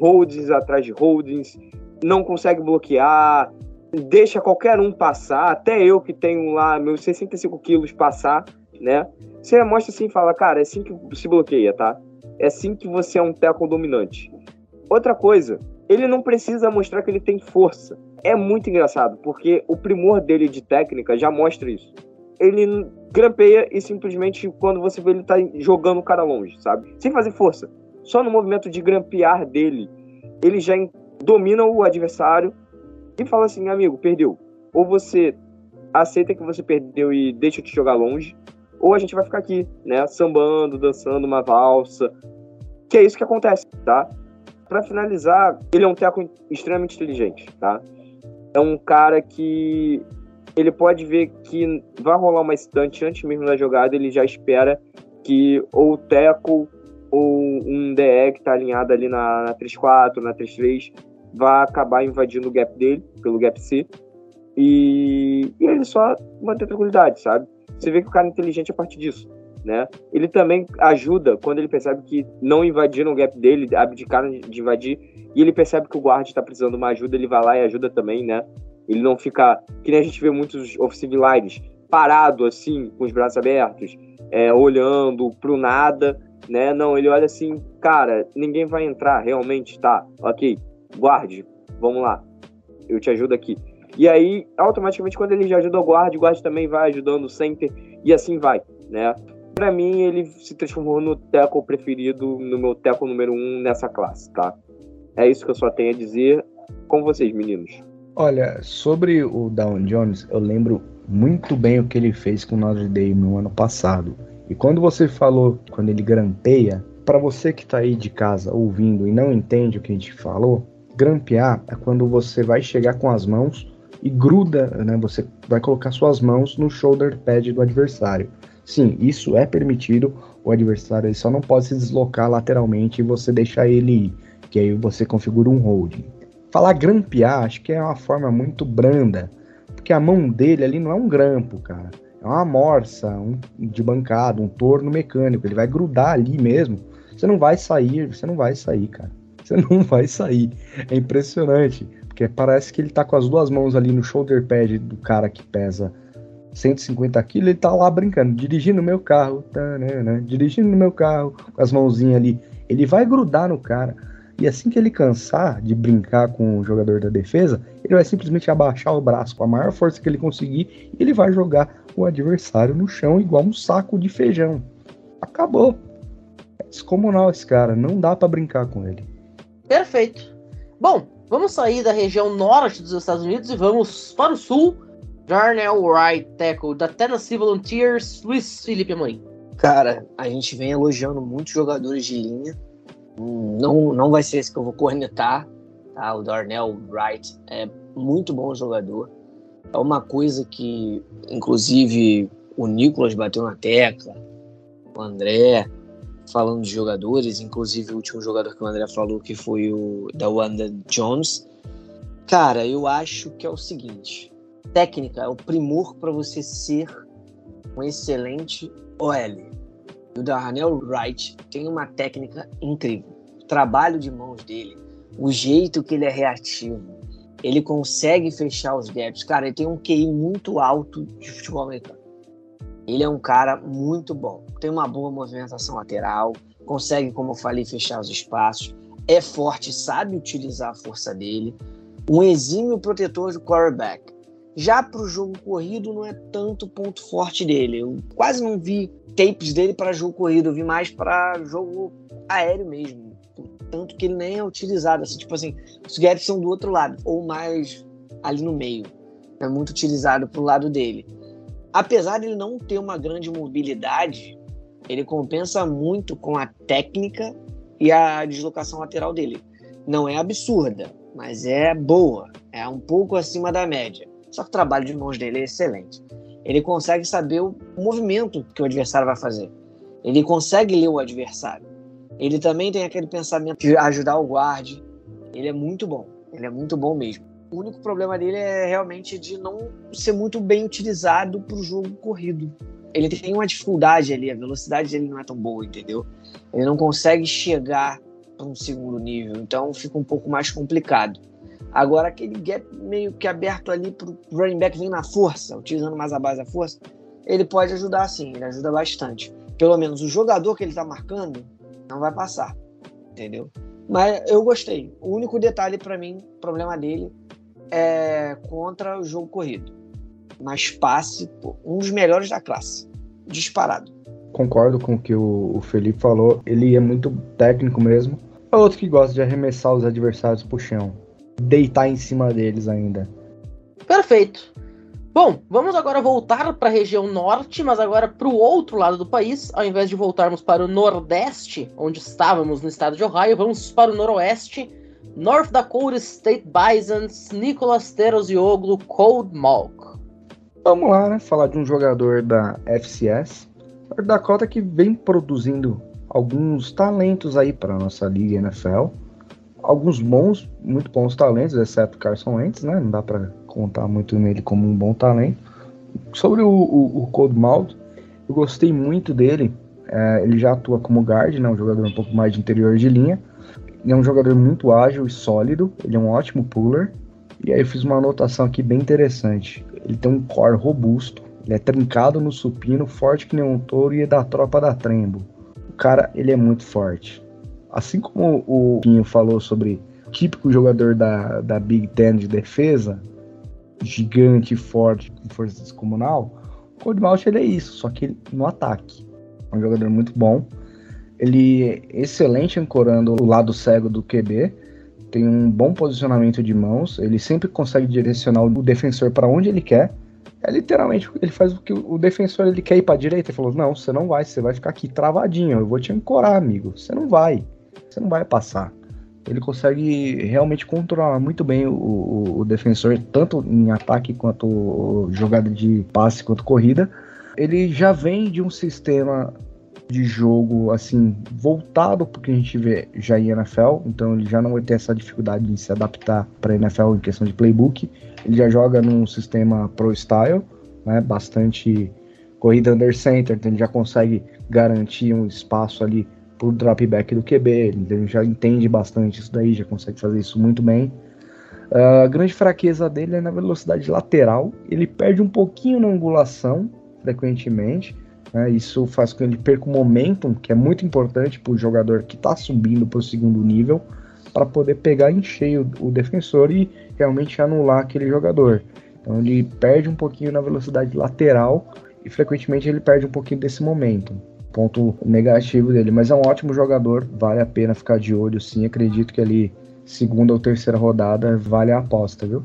holdings atrás de holdings, não consegue bloquear, deixa qualquer um passar, até eu que tenho lá meus 65 quilos passar, né? Você mostra assim e fala, cara, é assim que se bloqueia, tá? É assim que você é um tackle dominante. Outra coisa, ele não precisa mostrar que ele tem força. É muito engraçado, porque o primor dele de técnica já mostra isso. Ele grampeia e simplesmente quando você vê ele tá jogando o cara longe, sabe? Sem fazer força. Só no movimento de grampear dele, ele já domina o adversário e fala assim, amigo, perdeu. Ou você aceita que você perdeu e deixa eu te jogar longe, ou a gente vai ficar aqui, né, sambando, dançando uma valsa. Que é isso que acontece, tá? Para finalizar, ele é um teco extremamente inteligente, tá? É um cara que ele pode ver que vai rolar uma estante antes mesmo da jogada, ele já espera que ou o teco ou um DE que tá alinhado ali na, na 3-4, na 3-3, vai acabar invadindo o gap dele, pelo gap C. E, e ele só manter tranquilidade, sabe? Você vê que o cara é inteligente a partir disso né? Ele também ajuda quando ele percebe que não invadiram o gap dele, abdicaram de invadir, e ele percebe que o guard está precisando de uma ajuda, ele vai lá e ajuda também, né? Ele não fica, que nem a gente vê muitos offensive lines, parado assim, com os braços abertos, é, olhando pro nada, né? Não, ele olha assim, cara, ninguém vai entrar, realmente, tá, ok, guarde, vamos lá, eu te ajudo aqui. E aí, automaticamente, quando ele já ajuda o guard, o guard também vai ajudando o center, e assim vai, né? Para mim, ele se transformou no teco preferido, no meu teco número um nessa classe, tá? É isso que eu só tenho a dizer com vocês, meninos. Olha, sobre o Down Jones, eu lembro muito bem o que ele fez com o Notre Dame no ano passado. E quando você falou, quando ele grampeia, para você que tá aí de casa ouvindo e não entende o que a gente falou, grampear é quando você vai chegar com as mãos e gruda, né? Você vai colocar suas mãos no shoulder pad do adversário. Sim, isso é permitido. O adversário só não pode se deslocar lateralmente e você deixar ele ir, que aí você configura um holding. Falar grampear, acho que é uma forma muito branda, porque a mão dele ali não é um grampo, cara. É uma morsa um, de bancada, um torno mecânico. Ele vai grudar ali mesmo. Você não vai sair, você não vai sair, cara. Você não vai sair. É impressionante. Porque parece que ele tá com as duas mãos ali no shoulder pad do cara que pesa 150 quilos, ele tá lá brincando, dirigindo meu carro, tá, né, né, dirigindo meu carro, com as mãozinhas ali. Ele vai grudar no cara. E assim que ele cansar de brincar com o jogador da defesa, ele vai simplesmente abaixar o braço com a maior força que ele conseguir e ele vai jogar o adversário no chão igual um saco de feijão. Acabou. É descomunal esse cara, não dá para brincar com ele. Perfeito. Bom, vamos sair da região norte dos Estados Unidos e vamos para o sul Darnell Wright, tackle da Tennessee Volunteers, Luiz Felipe Amorim. Cara, a gente vem elogiando muitos jogadores de linha. Não, não vai ser esse que eu vou cornetar. Tá? O Darnell Wright é muito bom jogador. É uma coisa que, inclusive, o Nicolas bateu na tecla, o André, falando de jogadores, inclusive o último jogador que o André falou, que foi o da Wanda Jones. Cara, eu acho que é o seguinte: técnica, é o primor para você ser um excelente OL. E o Darnell Wright tem uma técnica incrível. O trabalho de mãos dele, o jeito que ele é reativo, ele consegue fechar os gaps. Cara, ele tem um QI muito alto de futebol americano. Ele é um cara muito bom. Tem uma boa movimentação lateral, consegue, como eu falei, fechar os espaços. É forte, sabe utilizar a força dele. Um exímio protetor do quarterback Já para o jogo corrido, não é tanto ponto forte dele. Eu quase não vi tapes dele para jogo corrido, eu vi mais para jogo aéreo mesmo. Tanto que ele nem é utilizado. Assim, tipo assim, os gaps são do outro lado, ou mais ali no meio. É muito utilizado para o lado dele. Apesar de ele não ter uma grande mobilidade, ele compensa muito com a técnica e a deslocação lateral dele. Não é absurda, mas é boa, é um pouco acima da média. Só que o trabalho de mãos dele é excelente. Ele consegue saber o movimento que o adversário vai fazer. Ele consegue ler o adversário. Ele também tem aquele pensamento de ajudar o guarde. Ele é muito bom. Ele é muito bom mesmo. O único problema dele é realmente de não ser muito bem utilizado para o jogo corrido ele tem uma dificuldade ali, a velocidade dele não é tão boa, entendeu? Ele não consegue chegar para um segundo nível, então fica um pouco mais complicado. Agora, aquele gap meio que aberto ali para o running back vir na força, utilizando mais a base da força, ele pode ajudar sim, ele ajuda bastante. Pelo menos o jogador que ele está marcando não vai passar, entendeu? Mas eu gostei. O único detalhe para mim, problema dele, é contra o jogo corrido mas passe um dos melhores da classe, disparado. Concordo com o que o Felipe falou, ele é muito técnico mesmo. É outro que gosta de arremessar os adversários pro chão, deitar em cima deles ainda. Perfeito. Bom, vamos agora voltar para a região norte, mas agora para o outro lado do país. Ao invés de voltarmos para o nordeste, onde estávamos no estado de Ohio, vamos para o noroeste. North Dakota State Bisons, Nicholas Terosioglu, Cold Malk. Vamos lá, né? Falar de um jogador da FCS. North Dakota que vem produzindo alguns talentos aí para nossa liga NFL. Alguns bons, muito bons talentos, exceto Carson Wentz, né? Não dá para contar muito nele como um bom talento. Sobre o, o, o Cold Mouth, eu gostei muito dele. É, ele já atua como guard, né? Um jogador um pouco mais de interior de linha. Ele é um jogador muito ágil e sólido. Ele é um ótimo puller. E aí eu fiz uma anotação aqui bem interessante. Ele tem um core robusto, ele é trincado no supino, forte que nem um touro e é da tropa da Trembo. O cara, ele é muito forte. Assim como o Pinho falou sobre típico jogador da, da Big Ten de defesa, gigante, forte, com força descomunal, o Coldmouth ele é isso, só que no ataque. É um jogador muito bom. Ele é excelente ancorando o lado cego do QB, tem um bom posicionamento de mãos, ele sempre consegue direcionar o defensor para onde ele quer. É literalmente ele faz o que o defensor ele quer ir para a direita. Ele falou: "Não, você não vai, você vai ficar aqui travadinho, eu vou te ancorar, amigo. Você não vai. Você não vai passar." Ele consegue realmente controlar muito bem o, o, o defensor, tanto em ataque quanto jogada de passe quanto corrida. Ele já vem de um sistema de jogo assim voltado para o que a gente vê já em NFL, então ele já não vai ter essa dificuldade de se adaptar para NFL em questão de playbook. Ele já joga num sistema pro style, né, bastante corrida under center, então ele já consegue garantir um espaço ali para o dropback do QB, ele já entende bastante isso daí, já consegue fazer isso muito bem. Uh, a grande fraqueza dele é na velocidade lateral, ele perde um pouquinho na angulação frequentemente, né? Isso faz com que ele perca o momentum, que é muito importante para o jogador que está subindo para o segundo nível, para poder pegar em cheio o defensor e realmente anular aquele jogador. Então ele perde um pouquinho na velocidade lateral e frequentemente ele perde um pouquinho desse momento. Ponto negativo dele, mas é um ótimo jogador, vale a pena ficar de olho sim. Acredito que ali, segunda ou terceira rodada, vale a aposta, viu?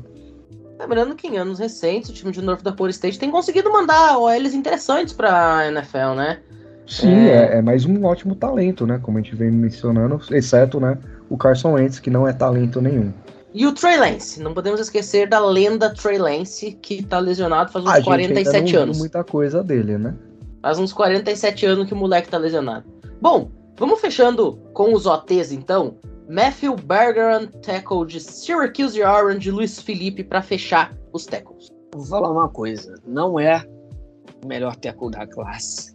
Lembrando que em anos recentes o time de North Dakota State tem conseguido mandar OLs interessantes pra NFL, né? Sim, é... É, é... mais um ótimo talento, né? Como a gente vem mencionando, exceto né, o Carson Wentz, que não é talento nenhum. E o Trey Lance, não podemos esquecer da lenda Trey Lance, que tá lesionado faz uns a 47 gente ainda não muita coisa dele, né? Faz uns 47 anos que o moleque tá lesionado. Bom, vamos fechando com os OTs então. Matthew Bergeron, tackle de Syracuse Orange, Luiz Felipe para fechar os tackles. Vou falar uma coisa, não é o melhor tackle da classe.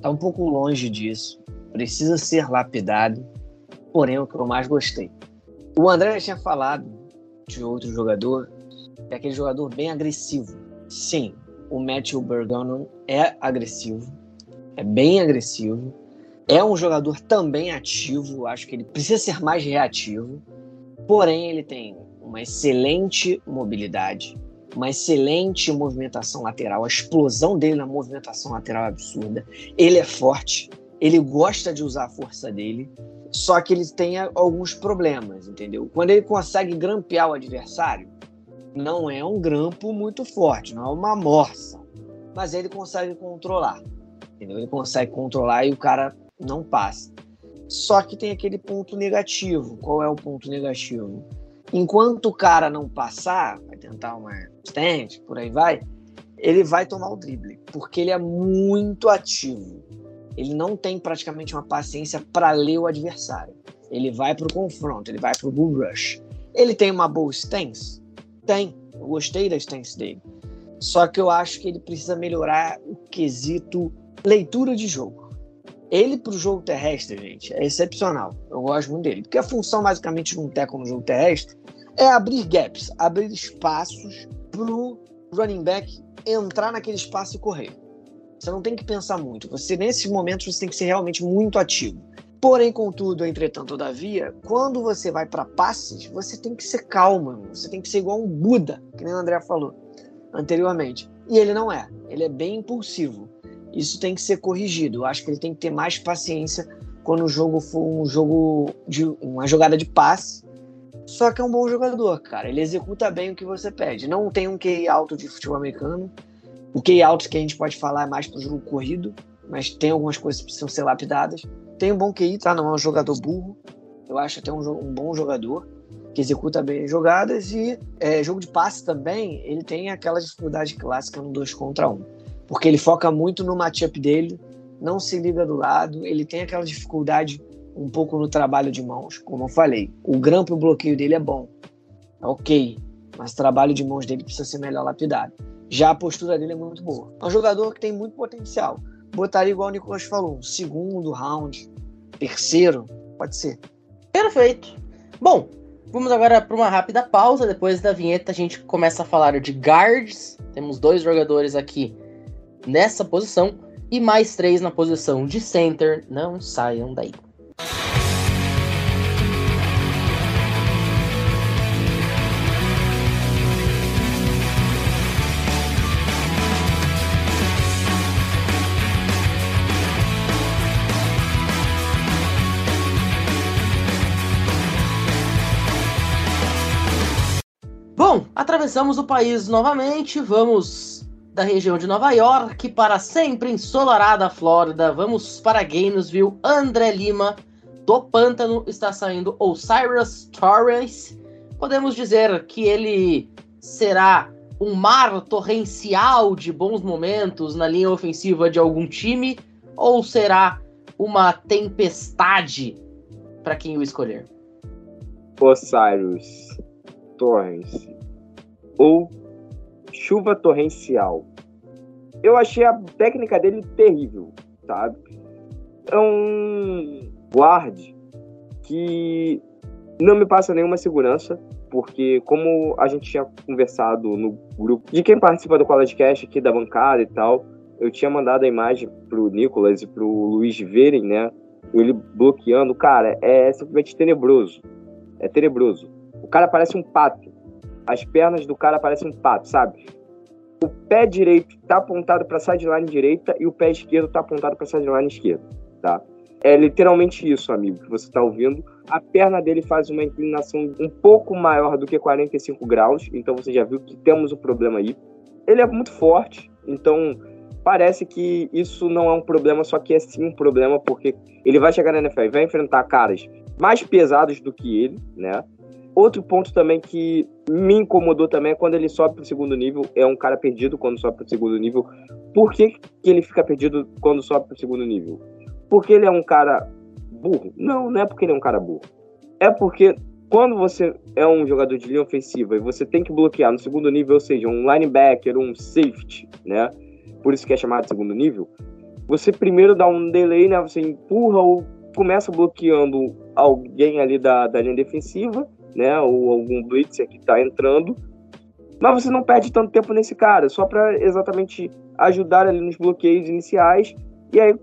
Tá um pouco longe disso. Precisa ser lapidado, porém é o que eu mais gostei. O André já tinha falado de outro jogador, é aquele jogador bem agressivo. Sim, o Matthew Bergeron é agressivo, é bem agressivo é um jogador também ativo, acho que ele precisa ser mais reativo. Porém, ele tem uma excelente mobilidade, uma excelente movimentação lateral. A explosão dele na movimentação lateral é absurda. Ele é forte, ele gosta de usar a força dele, só que ele tem alguns problemas, entendeu? Quando ele consegue grampear o adversário, não é um grampo muito forte, não é uma morsa, mas ele consegue controlar, entendeu? Ele consegue controlar e o cara não passa. Só que tem aquele ponto negativo. Qual é o ponto negativo? Enquanto o cara não passar, vai tentar uma stand, por aí vai, ele vai tomar o drible, porque ele é muito ativo. Ele não tem praticamente uma paciência para ler o adversário. Ele vai para o confronto, ele vai para o bull rush. Ele tem uma boa stance? Tem. Eu gostei da stance dele. Só que eu acho que ele precisa melhorar o quesito leitura de jogo. Ele pro jogo terrestre, gente, é excepcional. Eu gosto muito dele. Porque a função, basicamente, de um teco no jogo terrestre é abrir gaps, abrir espaços pro running back entrar naquele espaço e correr. Você não tem que pensar muito. Você, nesses momentos, você tem que ser realmente muito ativo. Porém, contudo, entretanto, todavia, quando você vai para passes, você tem que ser calmo, você tem que ser igual um Buda, que nem o André falou anteriormente. E ele não é. Ele é bem impulsivo isso tem que ser corrigido. Eu acho que ele tem que ter mais paciência quando o jogo for um jogo de uma jogada de passe. Só que é um bom jogador, cara. Ele executa bem o que você pede. Não tem um QI alto de futebol americano. O QI alto que a gente pode falar é mais pro jogo corrido, mas tem algumas coisas que precisam ser lapidadas. Tem um bom QI, tá? Não é um jogador burro. Eu acho até um, um bom jogador que executa bem as jogadas e é, jogo de passe também, ele tem aquela dificuldade clássica no 2 contra 1. Um porque ele foca muito no matchup dele, não se liga do lado, ele tem aquela dificuldade um pouco no trabalho de mãos, como eu falei. O grampo e o bloqueio dele é bom, é ok, mas o trabalho de mãos dele precisa ser melhor lapidado. Já a postura dele é muito boa. É um jogador que tem muito potencial. Botaria igual o Nicolas falou, um segundo round, terceiro, pode ser. Perfeito. Bom, vamos agora para uma rápida pausa. Depois da vinheta a gente começa a falar de guards. Temos dois jogadores aqui nessa posição e mais três na posição de center. Não saiam daí. Bom, atravessamos o país novamente, vamos da região de Nova York para sempre ensolarada Flórida. Vamos para Gainesville. André Lima, do Pântano, está saindo Osiris Torres. Podemos dizer que ele será um mar torrencial de bons momentos na linha ofensiva de algum time ou será uma tempestade para quem o escolher? Osiris Torres ou chuva torrencial. Eu achei a técnica dele terrível, sabe? É um guard que não me passa nenhuma segurança, porque como a gente tinha conversado no grupo de quem participa do College Cast aqui da bancada e tal, eu tinha mandado a imagem pro Nicolas e pro Luiz verem, né? Ele bloqueando, cara, é simplesmente tenebroso. É tenebroso. O cara parece um pato. As pernas do cara parecem um pato, sabe? o pé direito está apontado para sideline direita e o pé esquerdo está apontado para sideline esquerda, tá? É literalmente isso, amigo, que você está ouvindo. A perna dele faz uma inclinação um pouco maior do que 45 graus, então você já viu que temos um problema aí. Ele é muito forte, então parece que isso não é um problema, só que é sim um problema, porque ele vai chegar na NFL e vai enfrentar caras mais pesados do que ele, né? Outro ponto também que me incomodou também é quando ele sobe para o segundo nível. É um cara perdido quando sobe para o segundo nível. Por que, que ele fica perdido quando sobe para o segundo nível? Porque ele é um cara burro? Não, não é porque ele é um cara burro. É porque quando você é um jogador de linha ofensiva e você tem que bloquear no segundo nível, ou seja, um linebacker, um safety, né? Por isso que é chamado de segundo nível. Você primeiro dá um delay, né? Você empurra ou começa bloqueando alguém ali da, da linha defensiva né? Ou algum blitzer que está entrando. Mas você não perde tanto tempo nesse cara, só para exatamente ajudar ali nos bloqueios iniciais. E aí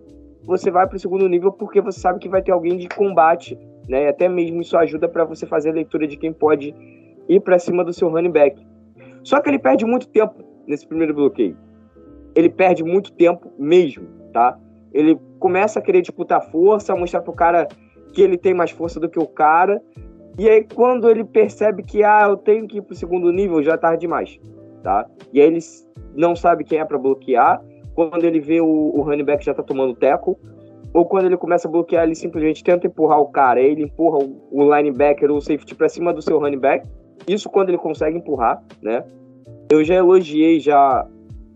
você vai para o segundo nível porque você sabe que vai ter alguém de combate, né? E até mesmo isso ajuda para você fazer a leitura de quem pode ir para cima do seu running back. Só que ele perde muito tempo nesse primeiro bloqueio. Ele perde muito tempo mesmo, tá? Ele começa a querer disputar força, mostrar pro cara que ele tem mais força do que o cara. E aí, quando ele percebe que, ah, eu tenho que ir pro segundo nível, já é tarde demais, tá? E aí ele não sabe quem é para bloquear. Quando ele vê o, o running back já tá tomando teco, ou quando ele começa a bloquear, ele simplesmente tenta empurrar o cara, ele empurra o, o linebacker ou o safety para cima do seu running back. Isso quando ele consegue empurrar, né? Eu já elogiei já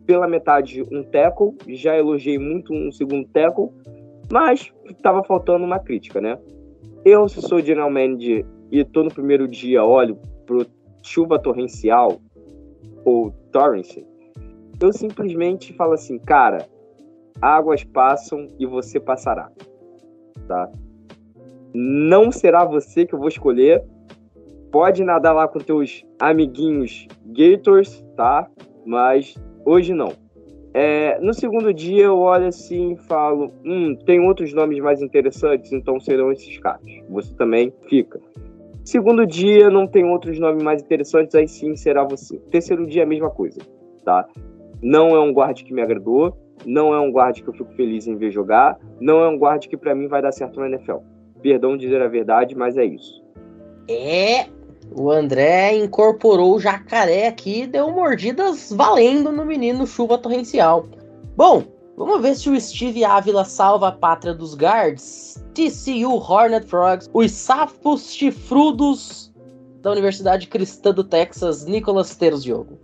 pela metade um tackle, já elogiei muito um segundo tackle, mas estava faltando uma crítica, né? Eu, se sou general manager e tô no primeiro dia, olho pro chuva torrencial ou torrence, eu simplesmente falo assim, cara, águas passam e você passará, tá? Não será você que eu vou escolher. Pode nadar lá com teus amiguinhos Gators, tá? Mas hoje não. É, no segundo dia eu olho assim e falo, hum, tem outros nomes mais interessantes, então serão esses caras. Você também fica. Segundo dia não tem outros nomes mais interessantes, aí sim será você. Terceiro dia a mesma coisa, tá? Não é um guarde que me agradou, não é um guarde que eu fico feliz em ver jogar, não é um guarde que para mim vai dar certo na NFL. Perdão dizer a verdade, mas é isso. É, o André incorporou o jacaré aqui e deu mordidas valendo no menino chuva torrencial. Bom, vamos ver se o Steve Ávila salva a pátria dos guards. TCU Hornet Frogs, os sapos chifrudos da Universidade Cristã do Texas, Nicolas Terziogo.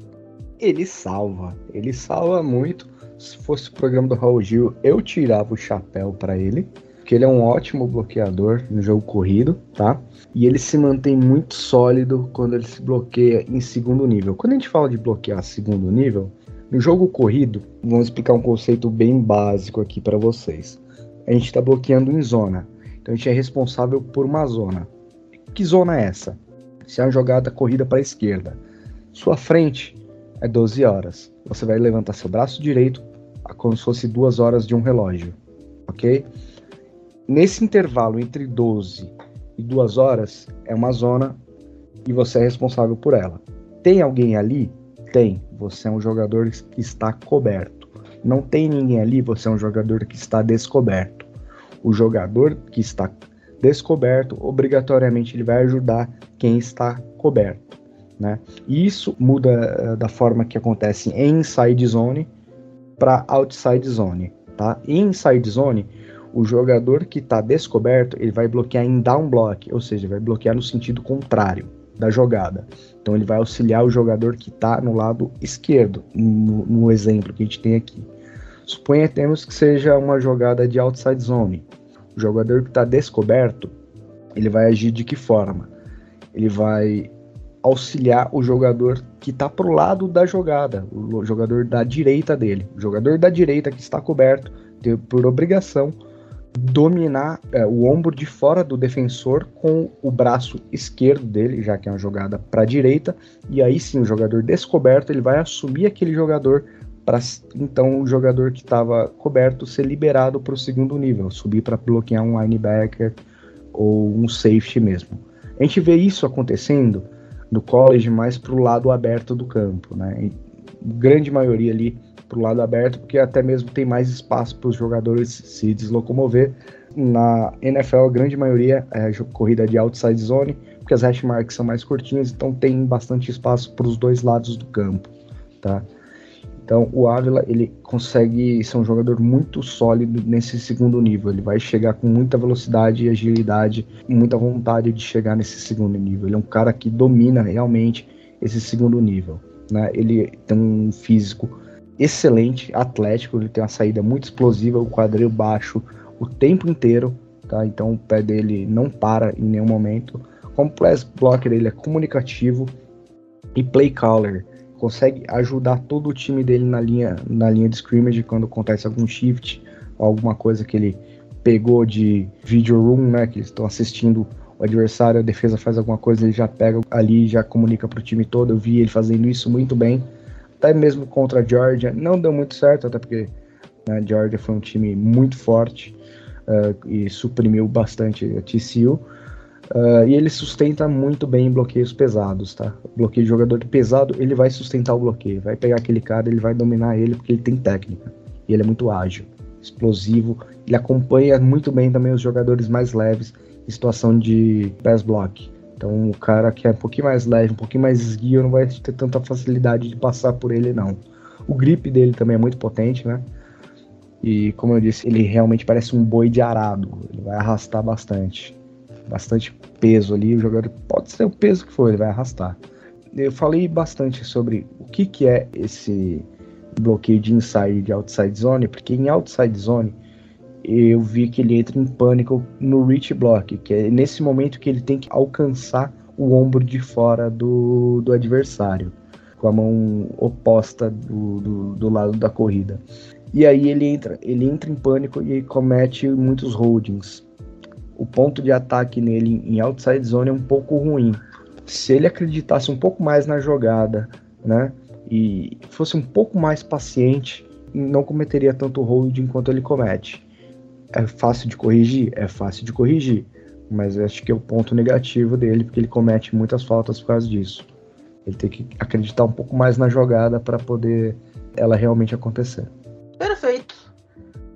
Ele salva, ele salva muito se fosse o programa do Raul Gil, eu tirava o chapéu para ele, porque ele é um ótimo bloqueador no jogo corrido, tá? E ele se mantém muito sólido quando ele se bloqueia em segundo nível. Quando a gente fala de bloquear segundo nível, no jogo corrido, vamos explicar um conceito bem básico aqui para vocês. A gente está bloqueando em zona, então a gente é responsável por uma zona. Que zona é essa? Se é uma jogada corrida para a esquerda, sua frente é 12 horas. Você vai levantar seu braço direito como se fosse duas horas de um relógio, ok? Nesse intervalo entre 12 e duas horas é uma zona e você é responsável por ela. Tem alguém ali? Tem. Você é um jogador que está coberto. Não tem ninguém ali, você é um jogador que está descoberto. O jogador que está descoberto, obrigatoriamente ele vai ajudar quem está coberto. Né? E isso muda uh, da forma que acontece em inside zone para outside zone, tá? Em inside zone, o jogador que está descoberto, ele vai bloquear em down block, ou seja, vai bloquear no sentido contrário da jogada. Então ele vai auxiliar o jogador que está no lado esquerdo, no, no, exemplo que a gente tem aqui. Suponha temos que seja uma jogada de outside zone. O jogador que está descoberto, ele vai agir de que forma? Ele vai auxiliar o jogador que está pro lado da jogada, o jogador da direita dele. O jogador da direita que está coberto tem por obrigação dominar é, o ombro de fora do defensor com o braço esquerdo dele, já que é uma jogada para a direita, e aí sim o jogador descoberto ele vai assumir aquele jogador para então o jogador que estava coberto ser liberado para o segundo nível, subir para bloquear um linebacker ou um safety mesmo. A gente vê isso acontecendo do college mais para o lado aberto do campo, né? E grande maioria ali para o lado aberto, porque até mesmo tem mais espaço para os jogadores se deslocomover. Na NFL, a grande maioria é corrida de outside zone, porque as hash marks são mais curtinhas, então tem bastante espaço para os dois lados do campo, tá? Então o Ávila ele consegue ser um jogador muito sólido nesse segundo nível. Ele vai chegar com muita velocidade e agilidade, muita vontade de chegar nesse segundo nível. Ele é um cara que domina realmente esse segundo nível. Né? Ele tem um físico excelente, atlético, ele tem uma saída muito explosiva, o quadril baixo o tempo inteiro, tá? Então o pé dele não para em nenhum momento. Como blocker, ele é comunicativo e play caller consegue ajudar todo o time dele na linha, na linha de scrimmage quando acontece algum shift, alguma coisa que ele pegou de video room, né, que estão assistindo o adversário, a defesa faz alguma coisa, ele já pega ali já comunica para o time todo. Eu vi ele fazendo isso muito bem, até mesmo contra a Georgia, não deu muito certo, até porque né, a Georgia foi um time muito forte uh, e suprimiu bastante a TCU. Uh, e ele sustenta muito bem bloqueios pesados, tá? bloqueio de jogador pesado, ele vai sustentar o bloqueio. Vai pegar aquele cara, ele vai dominar ele porque ele tem técnica. E ele é muito ágil, explosivo. Ele acompanha muito bem também os jogadores mais leves em situação de pass block. Então o cara que é um pouquinho mais leve, um pouquinho mais esguio, não vai ter tanta facilidade de passar por ele, não. O grip dele também é muito potente, né? E como eu disse, ele realmente parece um boi de arado. Ele vai arrastar bastante bastante peso ali, o jogador pode ser o peso que for, ele vai arrastar. Eu falei bastante sobre o que, que é esse bloqueio de inside e de outside zone, porque em outside zone eu vi que ele entra em pânico no reach block, que é nesse momento que ele tem que alcançar o ombro de fora do, do adversário, com a mão oposta do, do, do lado da corrida. E aí ele entra, ele entra em pânico e comete muitos holdings o ponto de ataque nele em outside zone é um pouco ruim. Se ele acreditasse um pouco mais na jogada, né, e fosse um pouco mais paciente, não cometeria tanto hold enquanto ele comete. É fácil de corrigir? É fácil de corrigir, mas acho que é o ponto negativo dele, porque ele comete muitas faltas por causa disso. Ele tem que acreditar um pouco mais na jogada para poder ela realmente acontecer. Perfeito.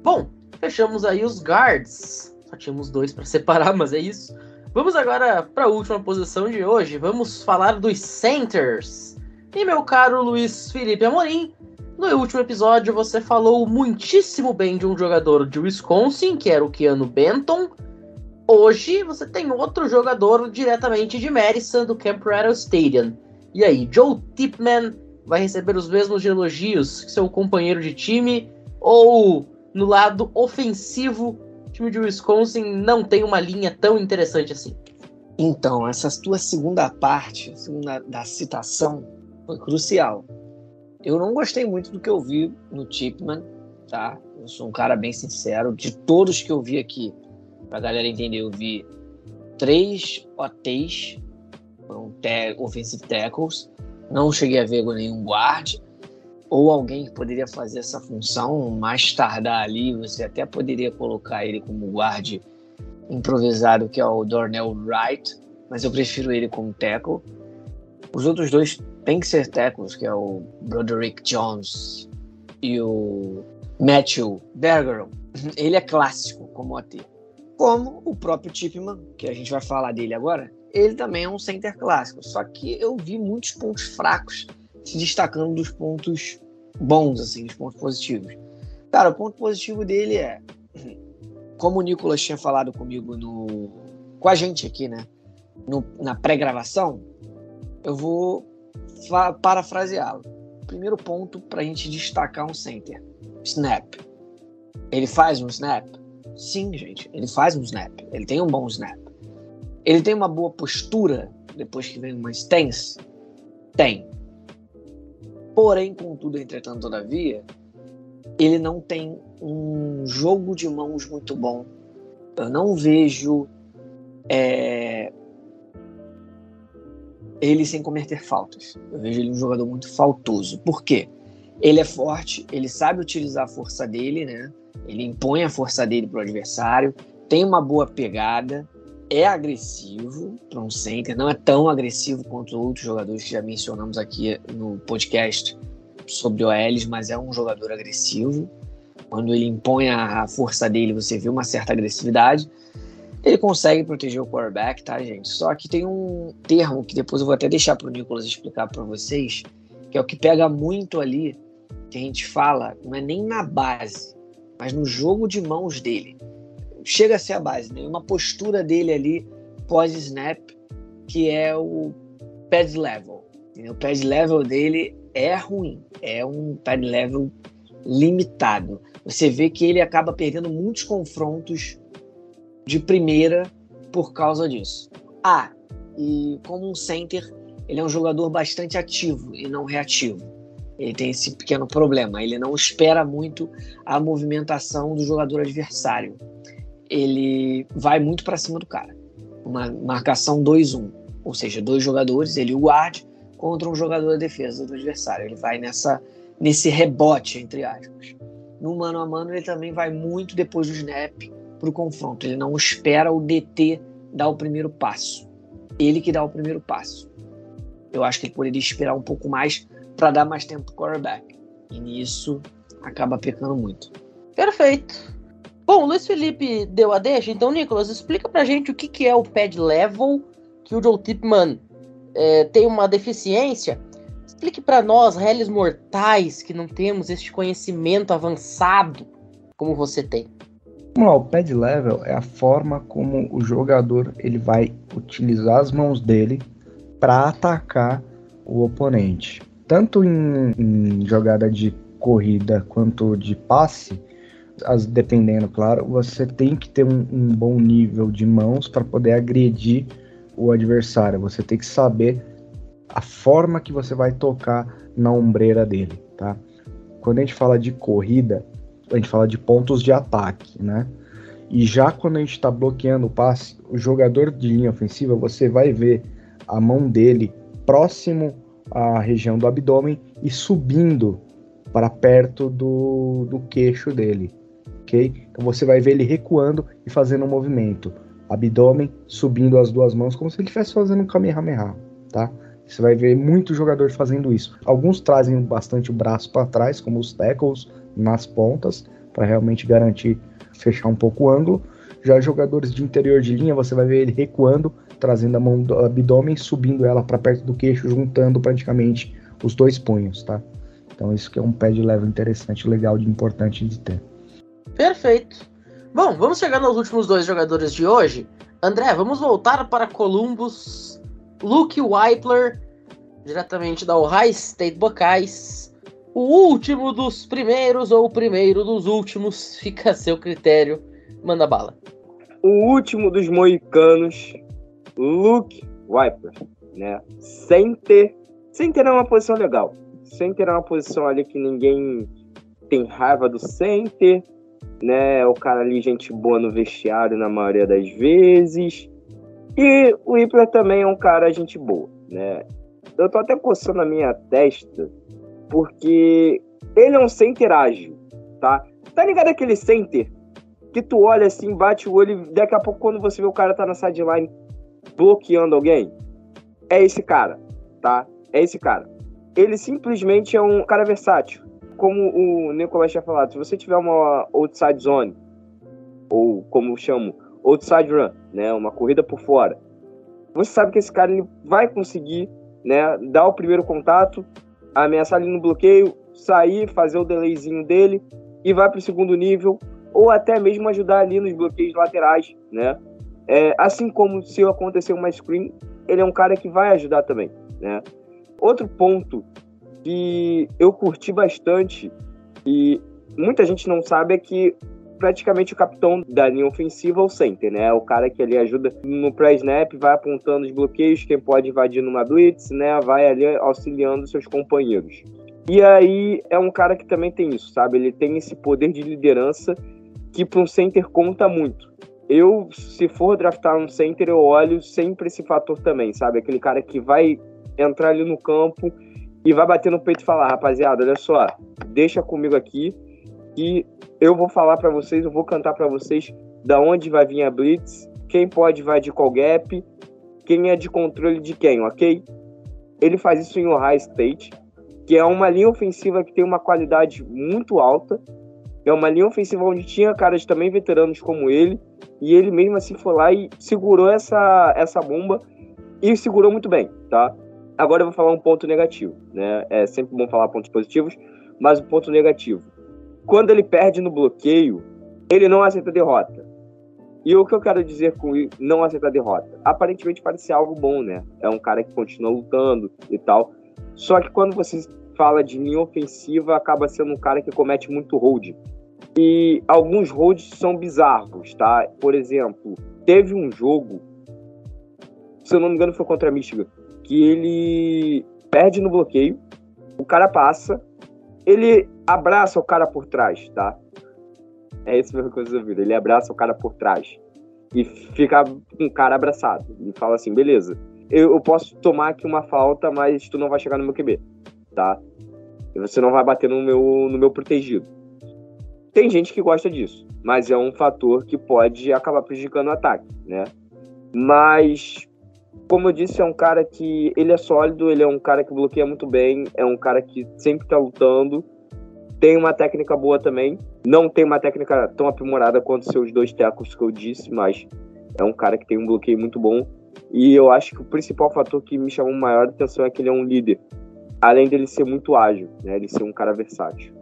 Bom, fechamos aí os guards. Só tínhamos dois para separar, mas é isso. Vamos agora para a última posição de hoje. Vamos falar dos centers. E meu caro Luiz Felipe Amorim, no último episódio você falou muitíssimo bem de um jogador de Wisconsin, que era o Keanu Benton. Hoje você tem outro jogador diretamente de Madison, do Camp Rattle Stadium. E aí, Joe Tipman vai receber os mesmos elogios que seu companheiro de time? Ou no lado ofensivo time de Wisconsin não tem uma linha tão interessante assim. Então, essa tua segunda parte, segunda da citação, foi crucial. Eu não gostei muito do que eu vi no Tipman, tá? Eu sou um cara bem sincero. De todos que eu vi aqui, pra galera entender, eu vi três OTs, foram offensive tackles. Não cheguei a ver nenhum guard ou alguém que poderia fazer essa função, mais tardar ali, você até poderia colocar ele como guarde improvisado, que é o Dornell Wright, mas eu prefiro ele como tackle. Os outros dois têm que ser tackles, que é o Broderick Jones e o Matthew Bergeron. Ele é clássico como OT. Como o próprio Tipman, que a gente vai falar dele agora, ele também é um center clássico. Só que eu vi muitos pontos fracos se destacando dos pontos bons, assim, dos pontos positivos. Cara, o ponto positivo dele é, como o Nicolas tinha falado comigo no, com a gente aqui, né, no, na pré-gravação, eu vou parafraseá-lo. Primeiro ponto para a gente destacar um center: snap. Ele faz um snap? Sim, gente, ele faz um snap. Ele tem um bom snap. Ele tem uma boa postura depois que vem uma stance? Tem. Porém, contudo, entretanto, todavia, ele não tem um jogo de mãos muito bom. Eu não vejo é, ele sem cometer faltas. Eu vejo ele um jogador muito faltoso. Por quê? Ele é forte, ele sabe utilizar a força dele, né? Ele impõe a força dele para o adversário, tem uma boa pegada, é agressivo para um center, não é tão agressivo quanto outros jogadores que já mencionamos aqui no podcast sobre OLs, mas é um jogador agressivo. Quando ele impõe a força dele, você vê uma certa agressividade. Ele consegue proteger o quarterback, tá, gente? Só que tem um termo que depois eu vou até deixar para o Nicolas explicar para vocês, que é o que pega muito ali, que a gente fala, não é nem na base, mas no jogo de mãos dele chega a ser a base, né? Uma postura dele ali pós-snap, que é o pad level. O pad level dele é ruim, é um pad level limitado. Você vê que ele acaba perdendo muitos confrontos de primeira por causa disso. Ah, e como um center, ele é um jogador bastante ativo e não reativo. Ele tem esse pequeno problema, ele não espera muito a movimentação do jogador adversário ele vai muito para cima do cara. Uma marcação 2-1, ou seja, dois jogadores, ele o guarde contra um jogador da defesa do adversário. Ele vai nessa nesse rebote entre aspas. No mano a mano ele também vai muito depois do snap para o confronto. Ele não espera o DT dar o primeiro passo. Ele que dá o primeiro passo. Eu acho que ele poderia esperar um pouco mais para dar mais tempo pro quarterback. E nisso acaba pecando muito. Perfeito. Bom, o Luiz Felipe deu a deixa, então, Nicolas, explica pra gente o que, que é o pad level, que o Joe Tipman é, tem uma deficiência. Explique para nós, réis mortais, que não temos este conhecimento avançado como você tem. Vamos lá, o pad level é a forma como o jogador ele vai utilizar as mãos dele para atacar o oponente. Tanto em, em jogada de corrida quanto de passe, as, dependendo, claro, você tem que ter um, um bom nível de mãos para poder agredir o adversário. Você tem que saber a forma que você vai tocar na ombreira dele, tá? Quando a gente fala de corrida, a gente fala de pontos de ataque, né? E já quando a gente está bloqueando o passe, o jogador de linha ofensiva, você vai ver a mão dele próximo à região do abdômen e subindo para perto do, do queixo dele ok? Então você vai ver ele recuando e fazendo um movimento. Abdômen subindo as duas mãos, como se ele estivesse fazendo um Kamehameha, tá? Você vai ver muito jogador fazendo isso. Alguns trazem bastante o braço para trás, como os tackles nas pontas, para realmente garantir fechar um pouco o ângulo. Já jogadores de interior de linha, você vai ver ele recuando, trazendo a mão do abdômen, subindo ela para perto do queixo, juntando praticamente os dois punhos, tá? Então isso que é um pé de level interessante, legal, de importante de ter. Perfeito. Bom, vamos chegar nos últimos dois jogadores de hoje. André, vamos voltar para Columbus. Luke Weipler, diretamente da Ohio State Buckeyes. O último dos primeiros ou o primeiro dos últimos, fica a seu critério. Manda bala. O último dos moicanos, Luke Weipler, né? Center. Center é uma posição legal. Center é uma posição ali que ninguém tem raiva do center né? O cara ali, gente boa no vestiário na maioria das vezes. E o Ipler também é um cara gente boa, né? Eu tô até coçando a minha testa, porque ele é um center ágil, tá? Tá ligado aquele center que tu olha assim, bate o olho e daqui a pouco quando você vê o cara tá na sideline bloqueando alguém? É esse cara, tá? É esse cara. Ele simplesmente é um cara versátil como o Nicolas tinha falado, se você tiver uma outside zone, ou como chamo, outside run, né, uma corrida por fora, você sabe que esse cara ele vai conseguir né, dar o primeiro contato, ameaçar ali no bloqueio, sair, fazer o delayzinho dele e vai para o segundo nível, ou até mesmo ajudar ali nos bloqueios laterais, né? É, assim como se acontecer uma screen, ele é um cara que vai ajudar também, né? Outro ponto que eu curti bastante e muita gente não sabe é que praticamente o capitão da linha ofensiva é o center, né? O cara que ali ajuda no pré-snap, vai apontando os bloqueios, quem pode invadir numa blitz, né? Vai ali auxiliando seus companheiros. E aí é um cara que também tem isso, sabe? Ele tem esse poder de liderança que para um center conta muito. Eu, se for draftar um center, eu olho sempre esse fator também, sabe? Aquele cara que vai entrar ali no campo e vai bater no peito e falar, rapaziada, olha só, deixa comigo aqui e eu vou falar para vocês, eu vou cantar para vocês da onde vai vir a blitz, quem pode vai de qual gap, quem é de controle de quem, ok? Ele faz isso em Ohio State, que é uma linha ofensiva que tem uma qualidade muito alta, é uma linha ofensiva onde tinha caras também veteranos como ele, e ele mesmo assim foi lá e segurou essa, essa bomba e segurou muito bem, tá? Agora eu vou falar um ponto negativo, né? É sempre bom falar pontos positivos, mas o um ponto negativo. Quando ele perde no bloqueio, ele não aceita derrota. E o que eu quero dizer com não aceitar derrota? Aparentemente parece algo bom, né? É um cara que continua lutando e tal. Só que quando você fala de linha ofensiva, acaba sendo um cara que comete muito hold. E alguns holds são bizarros, tá? Por exemplo, teve um jogo, se eu não me engano foi contra a Michigan, que ele perde no bloqueio, o cara passa, ele abraça o cara por trás, tá? É isso mesmo que vocês ouviram. Ele abraça o cara por trás e fica com o cara abraçado. E fala assim: beleza, eu, eu, posso tomar aqui uma falta, mas tu não vai chegar no meu QB, tá? E você não vai bater no meu, no meu protegido. Tem gente que gosta disso, mas é um fator que pode acabar prejudicando o ataque, né? Mas, como eu disse, é um cara que ele é sólido, ele é um cara que bloqueia muito bem, é um cara que sempre está lutando, tem uma técnica boa também. Não tem uma técnica tão aprimorada quanto seus dois tecos que eu disse, mas é um cara que tem um bloqueio muito bom. E eu acho que o principal fator que me chamou maior atenção é que ele é um líder. Além dele ser muito ágil, né? Ele ser um cara versátil.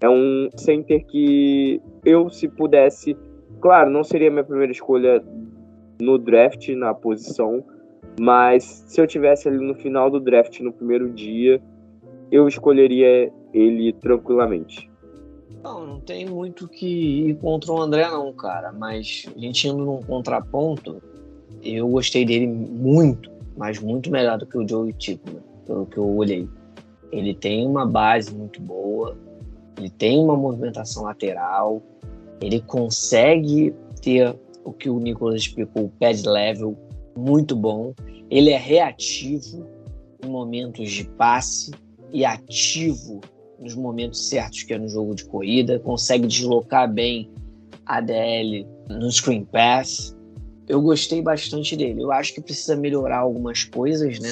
É um center que eu, se pudesse, claro, não seria minha primeira escolha no draft, na posição, mas se eu tivesse ali no final do draft, no primeiro dia, eu escolheria ele tranquilamente. Não, não tem muito que ir contra o André, não, cara. Mas a gente indo num contraponto, eu gostei dele muito, mas muito melhor do que o Joey Tipo, pelo que eu olhei. Ele tem uma base muito boa, ele tem uma movimentação lateral, ele consegue ter o que o Nicolas explicou, o pad level muito bom. Ele é reativo em momentos de passe e ativo nos momentos certos, que é no jogo de corrida, consegue deslocar bem a DL no screen pass. Eu gostei bastante dele. Eu acho que precisa melhorar algumas coisas, né?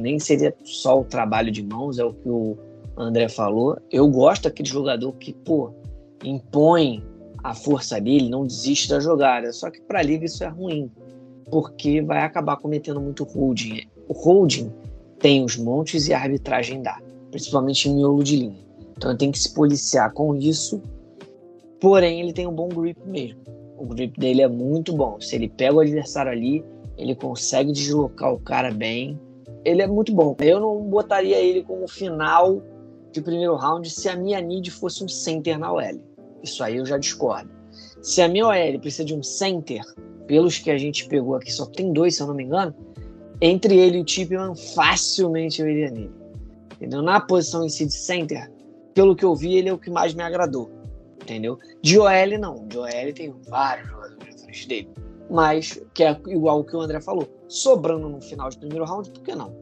Nem seria só o trabalho de mãos, é o que o André falou. Eu gosto daquele jogador que, pô, impõe a força dele, não desiste da jogada. Só que para a liga isso é ruim, porque vai acabar cometendo muito holding. O holding tem os montes e a arbitragem dá, principalmente em miolo de linha. Então ele tem que se policiar com isso. Porém, ele tem um bom grip mesmo. O grip dele é muito bom. Se ele pega o adversário ali, ele consegue deslocar o cara bem. Ele é muito bom. Eu não botaria ele como final de primeiro round se a minha need fosse um center na OL. Isso aí eu já discordo. Se a minha OL precisa de um center, pelos que a gente pegou aqui, só tem dois, se eu não me engano, entre ele e o Tipman, facilmente eu iria nele. Entendeu? Na posição em si de center, pelo que eu vi, ele é o que mais me agradou. Entendeu? De OL, não. De OL tem vários jogadores à frente dele. Mas, que é igual o que o André falou, sobrando no final de primeiro round, por que não?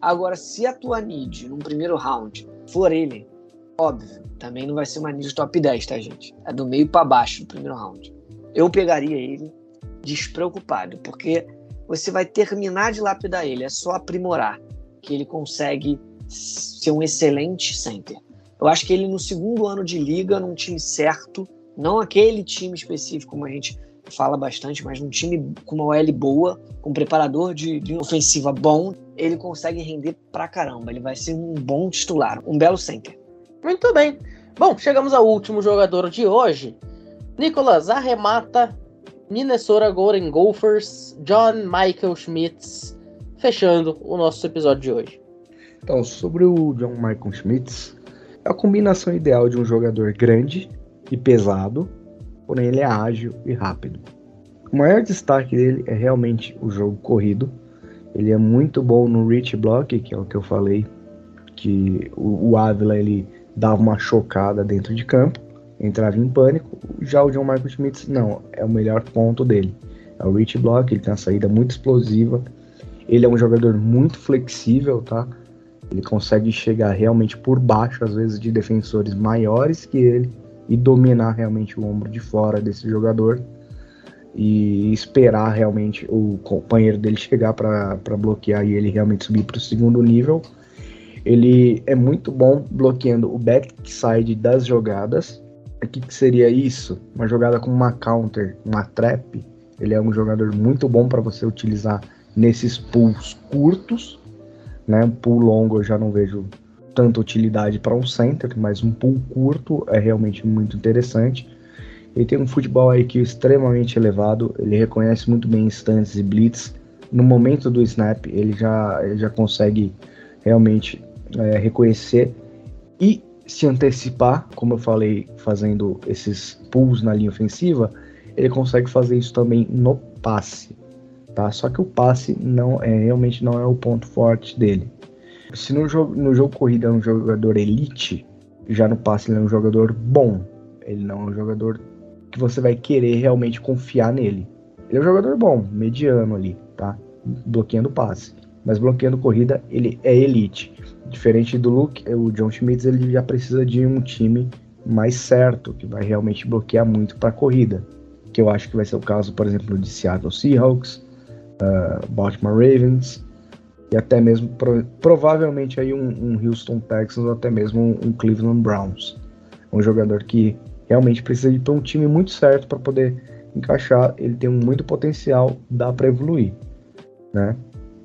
Agora, se a tua need no primeiro round for ele, óbvio, também não vai ser uma need top 10, tá, gente? É do meio para baixo do primeiro round. Eu pegaria ele despreocupado, porque você vai terminar de lapidar ele, é só aprimorar que ele consegue ser um excelente center. Eu acho que ele no segundo ano de liga, num time certo, não aquele time específico como a gente fala bastante, mas num time com uma OL boa, com um preparador de, de ofensiva bom, ele consegue render pra caramba. Ele vai ser um bom titular, um belo center. Muito bem. Bom, chegamos ao último jogador de hoje. Nicolas arremata Minnesota Golden Gophers, John Michael Schmitz, fechando o nosso episódio de hoje. Então, sobre o John Michael Schmitz, é a combinação ideal de um jogador grande e pesado, porém ele é ágil e rápido. O maior destaque dele é realmente o jogo corrido. Ele é muito bom no reach block, que é o que eu falei, que o, o Ávila ele dava uma chocada dentro de campo entrava em pânico. Já o John Michael Schmitz, não, é o melhor ponto dele. É o reach block, ele tem uma saída muito explosiva. Ele é um jogador muito flexível, tá? Ele consegue chegar realmente por baixo, às vezes, de defensores maiores que ele e dominar realmente o ombro de fora desse jogador e esperar realmente o companheiro dele chegar para bloquear e ele realmente subir para o segundo nível. Ele é muito bom bloqueando o backside das jogadas, o que, que seria isso? Uma jogada com uma counter, uma trap. Ele é um jogador muito bom para você utilizar nesses pulls curtos. Né? Um pull longo eu já não vejo tanta utilidade para um center, mas um pull curto é realmente muito interessante. Ele tem um futebol IQ extremamente elevado, ele reconhece muito bem instantes e blitz. No momento do snap, ele já, ele já consegue realmente é, reconhecer e se antecipar, como eu falei, fazendo esses pulls na linha ofensiva, ele consegue fazer isso também no passe, tá? Só que o passe não é realmente não é o ponto forte dele. Se no jogo, no jogo corrida é um jogador elite, já no passe ele é um jogador bom. Ele não é um jogador que você vai querer realmente confiar nele. Ele é um jogador bom, mediano ali, tá? Bloqueando passe. Mas bloqueando corrida, ele é elite. Diferente do Luke, o John Schmitz ele já precisa de um time mais certo, que vai realmente bloquear muito para corrida. Que eu acho que vai ser o caso, por exemplo, de Seattle Seahawks, uh, Baltimore Ravens e até mesmo pro, provavelmente aí um, um, Houston Texans ou até mesmo um, um, Cleveland Browns. Um jogador que realmente precisa ir para um time muito certo para poder encaixar. Ele tem muito potencial, dá para evoluir, né?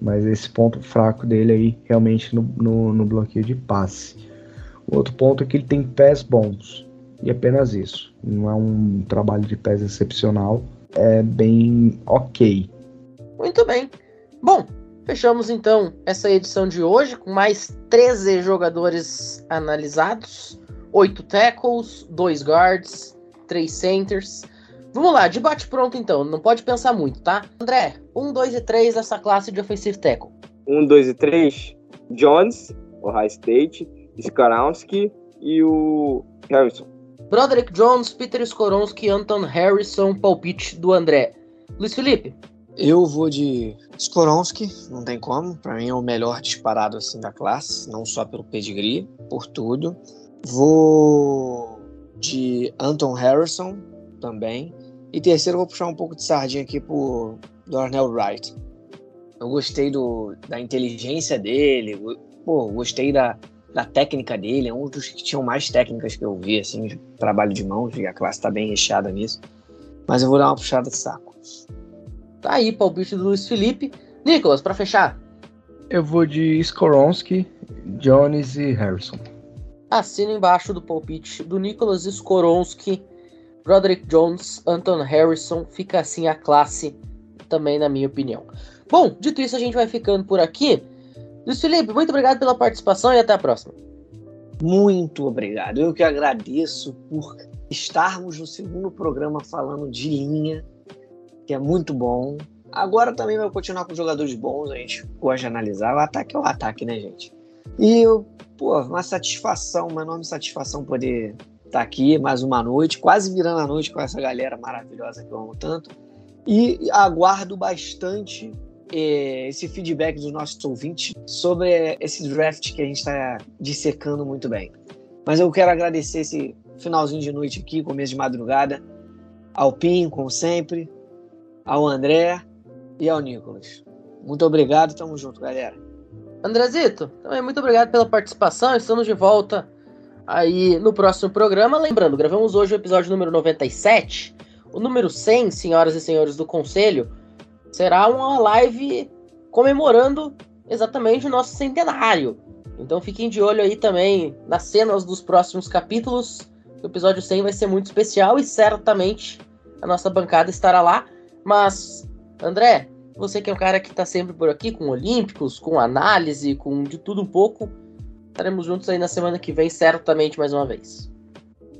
Mas esse ponto fraco dele aí realmente no, no, no bloqueio de passe. O outro ponto é que ele tem pés bons e apenas isso. Não é um trabalho de pés excepcional, é bem ok. Muito bem. Bom, fechamos então essa edição de hoje com mais 13 jogadores analisados, 8 tackles, 2 guards, 3 centers. Vamos lá, debate pronto então, não pode pensar muito, tá? André, 1, 2 e 3 dessa classe de offensive tackle. 1, 2 e 3, Jones, Ohio State, Skaronski e o Harrison. Broderick Jones, Peter Skoronski, Anton Harrison, palpite do André. Luiz Felipe? Eu vou de Skoronski, não tem como. Para mim é o melhor disparado assim da classe, não só pelo pedigree, por tudo. Vou de Anton Harrison também. E terceiro, vou puxar um pouco de sardinha aqui pro Darnell Wright. Eu gostei do, da inteligência dele, pô, gostei da, da técnica dele, é um dos que tinham mais técnicas que eu vi, assim, de trabalho de mãos, e a classe está bem recheada nisso. Mas eu vou dar uma puxada de saco. Tá aí, palpite do Luiz Felipe. Nicolas, para fechar. Eu vou de Skoronski, Jones e Harrison. Assino embaixo do palpite do Nicolas Skoronski, Roderick Jones, Anton Harrison. Fica assim a classe, também na minha opinião. Bom, dito isso, a gente vai ficando por aqui. Luiz Felipe, muito obrigado pela participação e até a próxima. Muito obrigado. Eu que agradeço por estarmos no segundo programa falando de linha, que é muito bom. Agora também vai continuar com jogadores bons, a gente gosta de analisar. O ataque é o ataque, né, gente? E, pô, uma satisfação, uma enorme satisfação poder estar aqui mais uma noite, quase virando a noite com essa galera maravilhosa que eu amo tanto. E aguardo bastante é, esse feedback dos nossos ouvintes sobre esse draft que a gente está dissecando muito bem. Mas eu quero agradecer esse finalzinho de noite aqui, começo de madrugada, ao Pim, como sempre, ao André e ao Nicolas. Muito obrigado, tamo junto, galera. Andrezito, também muito obrigado pela participação. Estamos de volta aí no próximo programa. Lembrando, gravamos hoje o episódio número 97. O número 100, senhoras e senhores do Conselho, será uma live comemorando exatamente o nosso centenário. Então fiquem de olho aí também nas cenas dos próximos capítulos. O episódio 100 vai ser muito especial e certamente a nossa bancada estará lá. Mas, André, você que é um cara que está sempre por aqui com Olímpicos, com análise, com de tudo um pouco, estaremos juntos aí na semana que vem, certamente mais uma vez.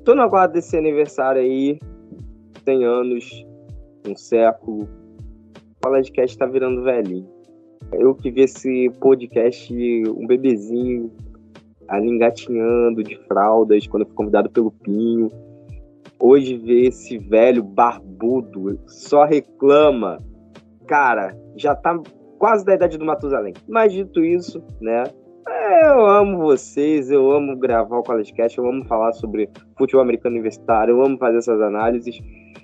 Tô no aguardo desse aniversário aí, 100 anos, um século, o podcast tá virando velhinho. Eu que vi esse podcast, um bebezinho ali engatinhando de fraldas, quando eu fui convidado pelo Pinho. Hoje ver esse velho barbudo só reclama. Cara, já tá quase da idade do Matusalém. Mas dito isso, né? Eu amo vocês, eu amo gravar o CollegeCast, eu amo falar sobre futebol americano universitário, eu amo fazer essas análises.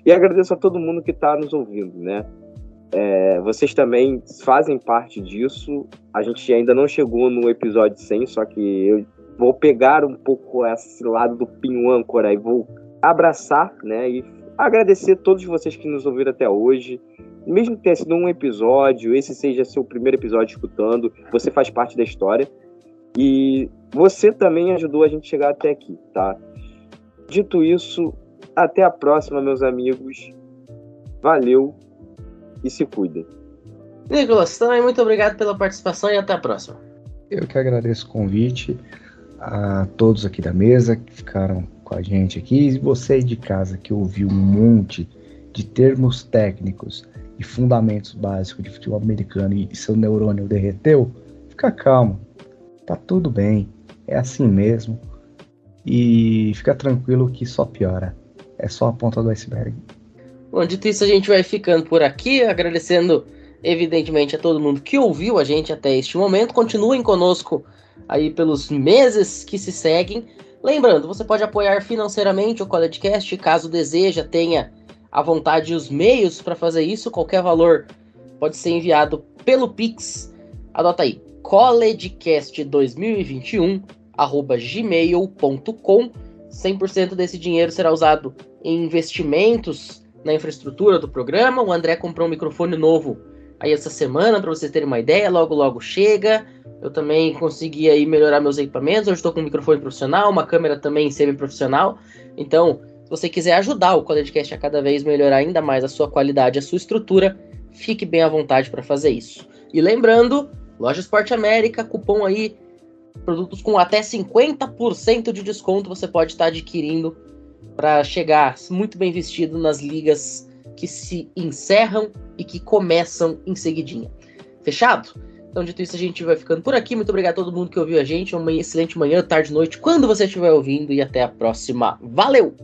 E agradeço a todo mundo que está nos ouvindo, né? É, vocês também fazem parte disso. A gente ainda não chegou no episódio 100, só que eu vou pegar um pouco esse lado do Pinho Âncora e vou abraçar, né? E agradecer a todos vocês que nos ouviram até hoje. Mesmo que tenha sido um episódio, esse seja seu primeiro episódio escutando, você faz parte da história. E você também ajudou a gente chegar até aqui, tá? Dito isso, até a próxima, meus amigos. Valeu e se cuidem. Nicolas, também muito obrigado pela participação e até a próxima. Eu que agradeço o convite a todos aqui da mesa que ficaram com a gente aqui e você de casa que ouviu um monte de termos técnicos e fundamentos básicos de futebol americano e seu neurônio derreteu, fica calmo, tá tudo bem, é assim mesmo e fica tranquilo que só piora, é só a ponta do iceberg. Bom, dito isso, a gente vai ficando por aqui, agradecendo evidentemente a todo mundo que ouviu a gente até este momento. Continuem conosco aí pelos meses que se seguem. Lembrando, você pode apoiar financeiramente o CollegeCast, caso deseja, tenha a vontade e os meios para fazer isso. Qualquer valor pode ser enviado pelo Pix. Adota aí, collegecast2021 gmail.com. 100% desse dinheiro será usado em investimentos na infraestrutura do programa. O André comprou um microfone novo aí essa semana, para vocês terem uma ideia. Logo, logo chega. Eu também consegui aí melhorar meus equipamentos. Hoje estou com um microfone profissional, uma câmera também semi-profissional. Então, se você quiser ajudar o Collegecast a cada vez melhorar ainda mais a sua qualidade, a sua estrutura, fique bem à vontade para fazer isso. E lembrando, Loja Esporte América, cupom aí, produtos com até 50% de desconto você pode estar adquirindo para chegar muito bem vestido nas ligas que se encerram e que começam em seguidinha. Fechado? Então, dito isso, a gente vai ficando por aqui. Muito obrigado a todo mundo que ouviu a gente. Uma excelente manhã, tarde, noite, quando você estiver ouvindo. E até a próxima. Valeu!